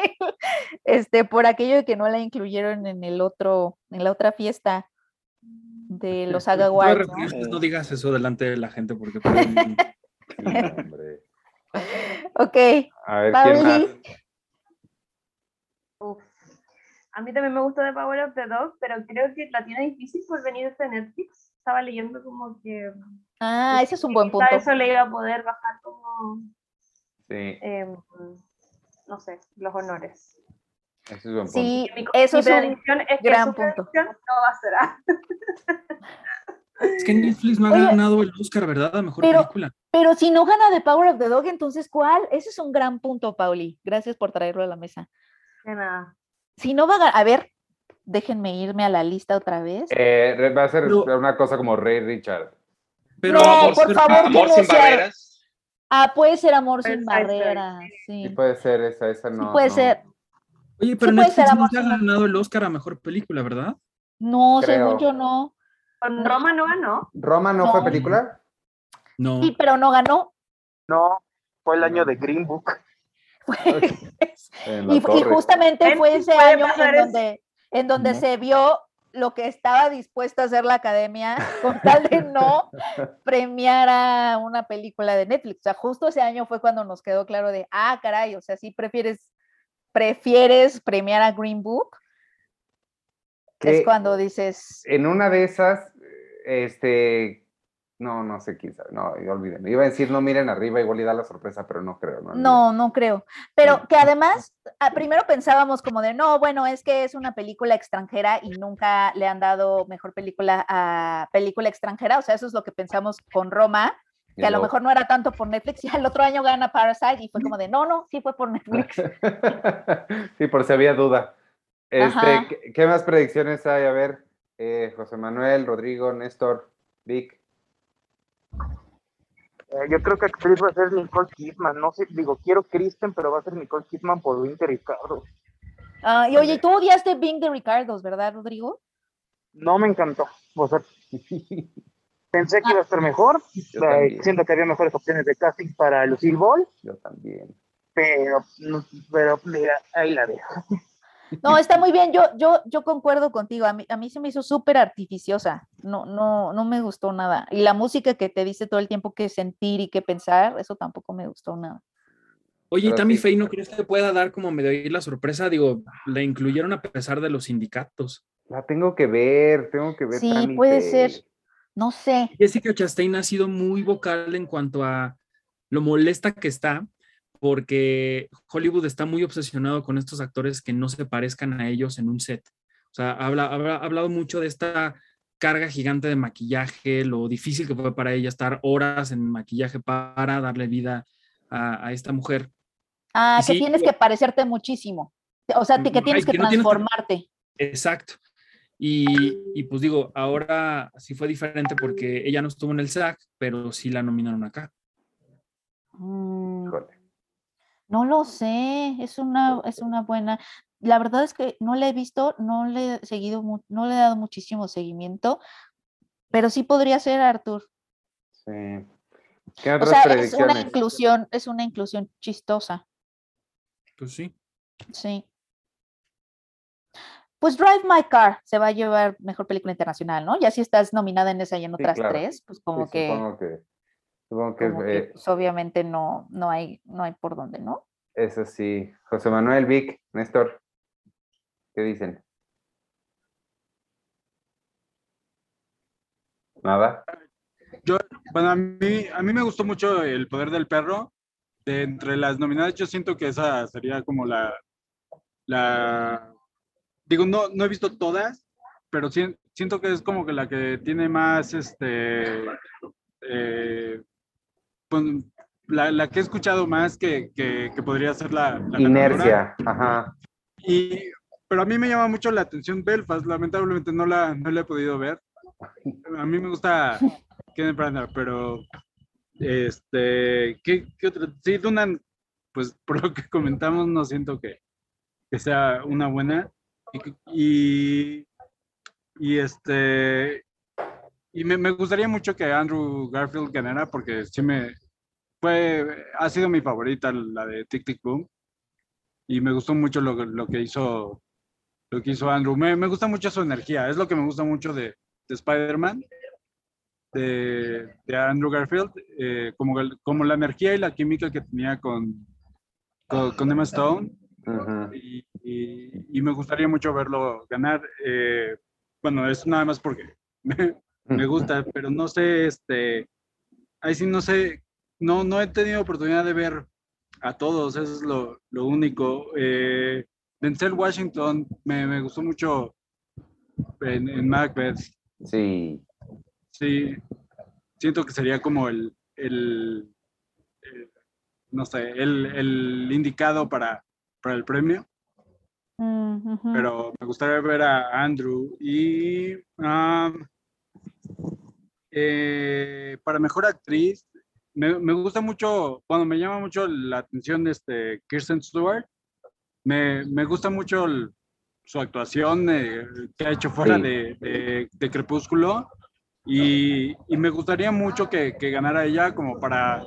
Este, por aquello de que no la incluyeron en el otro, en la otra fiesta de los Saga ¿no? digas eso delante de la gente porque. Ok. A ver, ¿quién más? A mí también me gusta The Power of the Dog, pero creo que la tiene difícil por venir de Netflix. Estaba leyendo como que... Ah, ese es un buen punto. Eso le iba a poder bajar como... Sí. Em, no sé, los honores. Ese es un buen sí, eso es un gran punto. No va a ser. [laughs] Es que Netflix no ha ganado el Oscar, ¿verdad? A mejor película. Pero si no gana The Power of the Dog, entonces ¿cuál? Ese es un gran punto, Pauli. Gracias por traerlo a la mesa. De nada si no va a, a ver, déjenme irme a la lista otra vez. Eh, va a ser una cosa como Rey Richard. Pero no, por favor, amor sin barreras. Ah, puede ser amor sin barreras. Sí. sí. puede ser esa, esa no. Sí puede ser. Oye, pero Netflix no ha ganado el Oscar a mejor película, ¿verdad? No, según yo no. ¿Con Roma no ganó? ¿Roma no, fue película? No. Sí, pero no ganó. No, fue el año de Green Book. [laughs] y, justamente fue ese año en donde, en donde se vio lo que estaba dispuesta a hacer la academia con tal de [laughs] no premiar a una película de Netflix. O sea, justo ese año fue cuando nos quedó claro de, ah, caray, o sea, si prefieres, prefieres premiar a Green Book. es cuando dices... En una de esas, este, No, no sé quién sabe. No, olviden. Iba a decir no miren arriba, igual y da la sorpresa, pero no creo. No, no, no creo. Pero que además, ah, primero pensábamos como de, no, bueno, es que es una película extranjera y nunca le han dado mejor película a película extranjera. O sea, eso es lo que pensamos con Roma, que a lo mejor no era tanto por Netflix y el otro año gana Parasite y fue como de, no, no, sí fue por Netflix. [laughs] sí, por si había duda. Este, ¿qué, más predicciones hay? A ver, eh, José Manuel, Rodrigo, Néstor, Vic. Eh, yo creo que actriz va a ser Nicole Kidman. No sé, digo, quiero Kristen, pero va a ser Nicole Kidman por Bing de Ricardo. Ah, y oye, tú odiaste Bing de Ricardo, ¿verdad, Rodrigo? No me encantó. O sea, [laughs] pensé que iba a estar mejor. siento que había mejores opciones de casting para Lucille Ball. Yo también. Pero, pero mira, ahí la dejo. No, está muy bien. Yo, yo, yo concuerdo contigo. A mí, a mí se me hizo súper artificiosa. No, no, no me gustó nada. Y la música que te dice todo el tiempo que sentir y que pensar, eso tampoco me gustó nada. Oye, ¿y Tammy Faye no crees que pueda dar como medio ahí la sorpresa? Digo, la incluyeron a pesar de los sindicatos. La tengo que ver, tengo que ver. Sí, puede ser. No sé. Jessica Chastain ha sido muy vocal en cuanto a lo molesta que está porque Hollywood está muy obsesionado con estos actores que no se parezcan a ellos en un set. O sea, habla, ha hablado mucho de esta carga gigante de maquillaje, lo difícil que fue para ella estar horas en maquillaje para darle vida a, esta mujer. Ah, que tienes que parecerte muchísimo. O sea, que tienes que transformarte. Exacto. Y, y, pues digo, ahora sí fue diferente porque ella no estuvo en el SAG, pero sí la nominaron acá. Mm. No lo sé, es una, es una buena. La verdad es que no le he visto, no le he seguido, no le he dado muchísimo seguimiento, pero sí podría ser Arthur. Sí. ¿Qué o sea, es una inclusión, es una inclusión chistosa. Pues sí. Sí. Pues Drive My Car se va a llevar mejor película internacional, ¿no? Ya si estás nominada en esa y en otras tres, pues como que que, eh, pues, obviamente no, no, hay, no hay por dónde, ¿no? Eso sí. José Manuel, Vic, Néstor, ¿qué dicen? Nada. Yo, bueno, a mí, a mí me gustó mucho El Poder del Perro. De entre las nominadas, yo siento que esa sería como la, la, digo, no, no he visto todas, pero siento que es como que la que tiene más, este, eh, la, que he escuchado más que, que, podría ser la, inercia. Ajá. Y, pero a mí me llama mucho la atención Belfast, lamentablemente no la, no la he podido ver. A mí me gusta Kenneth Branagh, pero este, ¿qué, qué otro? Sí, Dunan, pues [laughs] por lo que comentamos, no siento que, que sea una buena. Y, y, este, y me, me, gustaría mucho que Andrew Garfield ganara porque sí me, fue, ha sido mi favorita la de Tic Tic Boom y me gustó mucho lo, lo que hizo lo que hizo Andrew. Me, me, gusta mucho su energía, es lo que me gusta mucho de, de Spider-Man, de, de, Andrew Garfield, eh, como, como la energía y la química que tenía con, con, Emma Stone. y, y, me gustaría mucho verlo ganar. Eh, bueno, es nada más porque [laughs] me, me, gusta, pero no sé, este, ahí sí no sé no, no he tenido oportunidad de ver a todos, eso es lo, lo único. Eh, Denzel Washington me, me, gustó mucho en, en, Macbeth. Sí. Sí, siento que sería como el, el, no sé, el, el, indicado para, para el premio. Mm, Pero me gustaría ver a Andrew y um, eh, para mejor actriz me, me, gusta mucho, cuando me llama mucho la atención este Kirsten Stewart, me, me gusta mucho su actuación eh, que ha hecho fuera de, de, Crepúsculo y, y, me gustaría mucho que, que, ganara ella como para,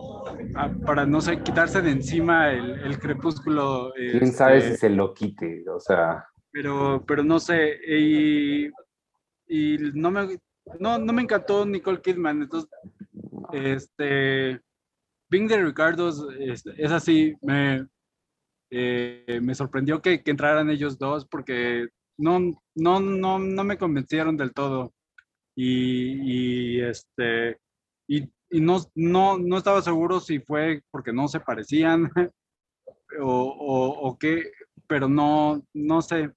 para, no sé, quitarse de encima el, el Crepúsculo. ¿Quién sabe si este, se lo quite? O sea... Pero, pero no sé, y, y no, me, no, no me encantó Nicole Kidman, entonces este, Bing de Ricardo es, así, me, eh, me sorprendió que, entraran ellos dos porque no, no, no, no me convencieron del todo. Y, este, y, y no, no, no estaba seguro si fue porque no se parecían [laughs] o, o, qué, pero no, no sé.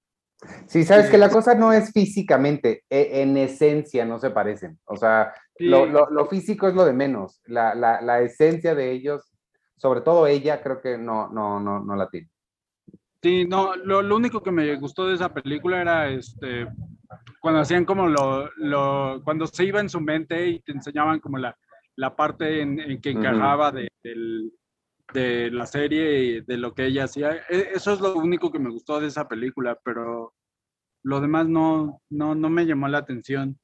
Sí, sabes que la cosa no es físicamente, e, en esencia no se parecen. O sea, lo, lo, lo, físico es lo de menos. La, la, la, esencia de ellos, sobre todo ella, creo que no, no, no, no la tiene. Sí, no, lo, lo, único que me gustó de esa película era este cuando hacían como lo, lo cuando se iba en su mente y te enseñaban como la, la parte en, que encajaba de, de, la serie y de lo que ella hacía. E, eso es lo único que me gustó de esa película, pero lo demás no, no, no me llamó la atención.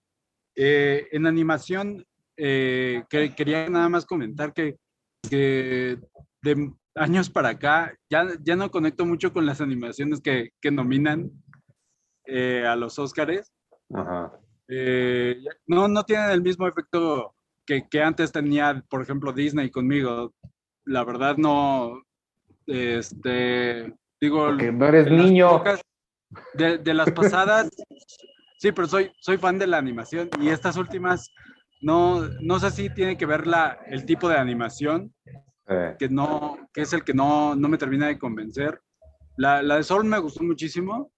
Eh, en animación, eh, que, quería nada más comentar que, que de años para acá ya, ya no conecto mucho con las animaciones que, que nominan eh, a los Óscares. no, no tienen el mismo efecto que, que, antes tenía, por ejemplo, Disney conmigo. La verdad no, este, digo... Que no eres niño. de, de, las pasadas, sí, pero soy, soy fan de la animación y estas últimas, no, no sé si tiene que ver la, el tipo de animación, eh. que, no, que es el que no, no me termina de convencer. La, la de Sol me gustó muchísimo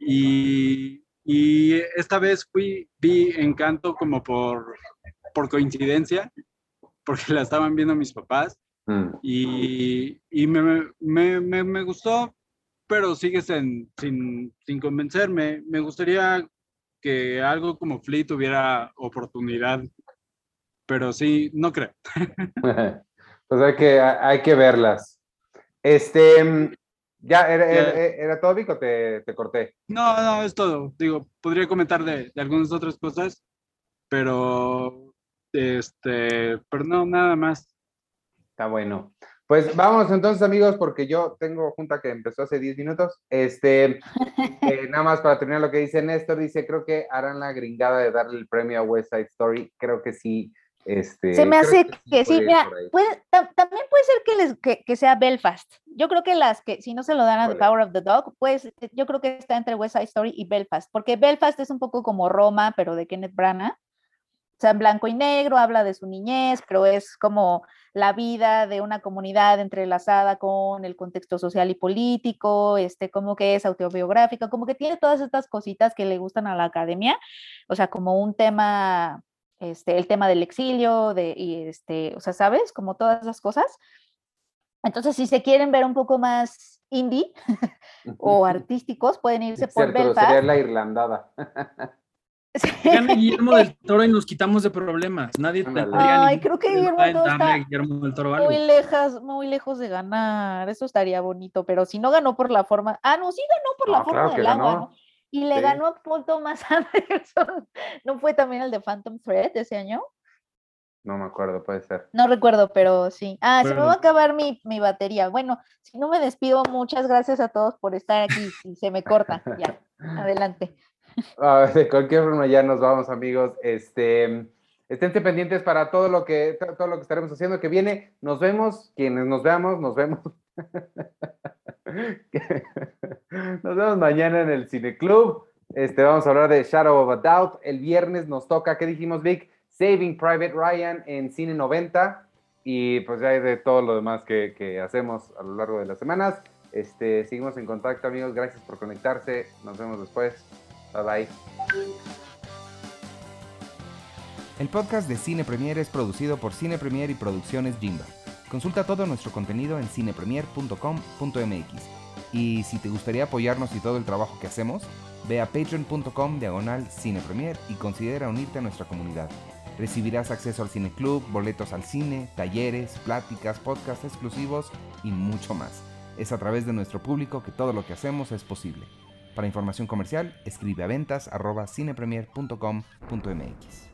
y, y esta vez fui, vi Encanto como por por coincidencia, porque la estaban viendo mis papás mm. y, y me, me, me, me, gustó, pero sigue sin, sin, sin convencerme. Me gustaría que algo como Flea tuviera oportunidad, pero sí, no creo. [laughs] [laughs] pues hay que, hay que verlas. Este, ¿ya era, era, todo, Vico? Te, te corté. No, no, es todo. Digo, podría comentar de, de algunas otras cosas, pero este, pero no, nada más. Está bueno. Pues vamos entonces, amigos, porque yo tengo junta que empezó hace 10 minutos. Este, eh, nada más para terminar lo que dice Néstor, dice, creo que harán la gringada de darle el premio a West Side Story. Creo que sí. Este, Se me hace que, sí, mira, también puede ser que, les, que, sea Belfast. Yo creo que las que, si no se lo dan a The Power of the Dog, pues yo creo que está entre West Side Story y Belfast, porque Belfast es un poco como Roma, pero de Kenneth Branagh sea, en blanco y negro, habla de su niñez, pero es como la vida de una comunidad entrelazada con el contexto social y político, este, como que es autobiográfica, como que tiene todas estas cositas que le gustan a la academia, o sea, como un tema, este, el tema del exilio, de, y este, o sea, ¿sabes? Como todas esas cosas. Entonces, si se quieren ver un poco más indie [laughs] o artísticos, pueden irse por Belfast. Sería la irlandada. [laughs] Gana Guillermo del [laughs] Toro y nos quitamos de problemas. Nadie Ay, creo que Guillermo, del Toro muy lejos, muy lejos de ganar. Eso estaría bonito, pero si no ganó por la forma. Ah, no, sí ganó por la forma del agua. Y le ganó a Paul Thomas Anderson. ¿No fue también el de Phantom Thread ese año? No me acuerdo, puede ser. No recuerdo, pero sí. Ah, se me va a acabar mi, mi, batería. Bueno, si no me despido, muchas gracias a todos por estar aquí. Y se me corta. Ya, [laughs] adelante. De cualquier forma ya nos vamos, amigos. Este, estén pendientes para todo lo que todo lo que estaremos haciendo que viene. Nos vemos, quienes nos veamos, nos vemos. [laughs] nos vemos mañana en el Cine Club. Este, vamos a hablar de Shadow of a Doubt. El viernes nos toca, ¿qué dijimos, Vic? Saving Private Ryan en Cine 90. Y pues ya hay de todo lo demás que, que hacemos a lo largo de las semanas. Este, seguimos en contacto, amigos. Gracias por conectarse. Nos vemos después. Bye bye. El podcast de Cine Premier es producido por Cine Premier y Producciones Jimba. Consulta todo nuestro contenido en cinepremier.com.mx. Y si te gustaría apoyarnos y todo el trabajo que hacemos, ve a patreon.com diagonal cinepremier y considera unirte a nuestra comunidad. Recibirás acceso al cine club, boletos al cine, talleres, pláticas, podcasts exclusivos y mucho más. Es a través de nuestro público que todo lo que hacemos es posible. Para información comercial, escribe a ventas cinepremier.com.mx.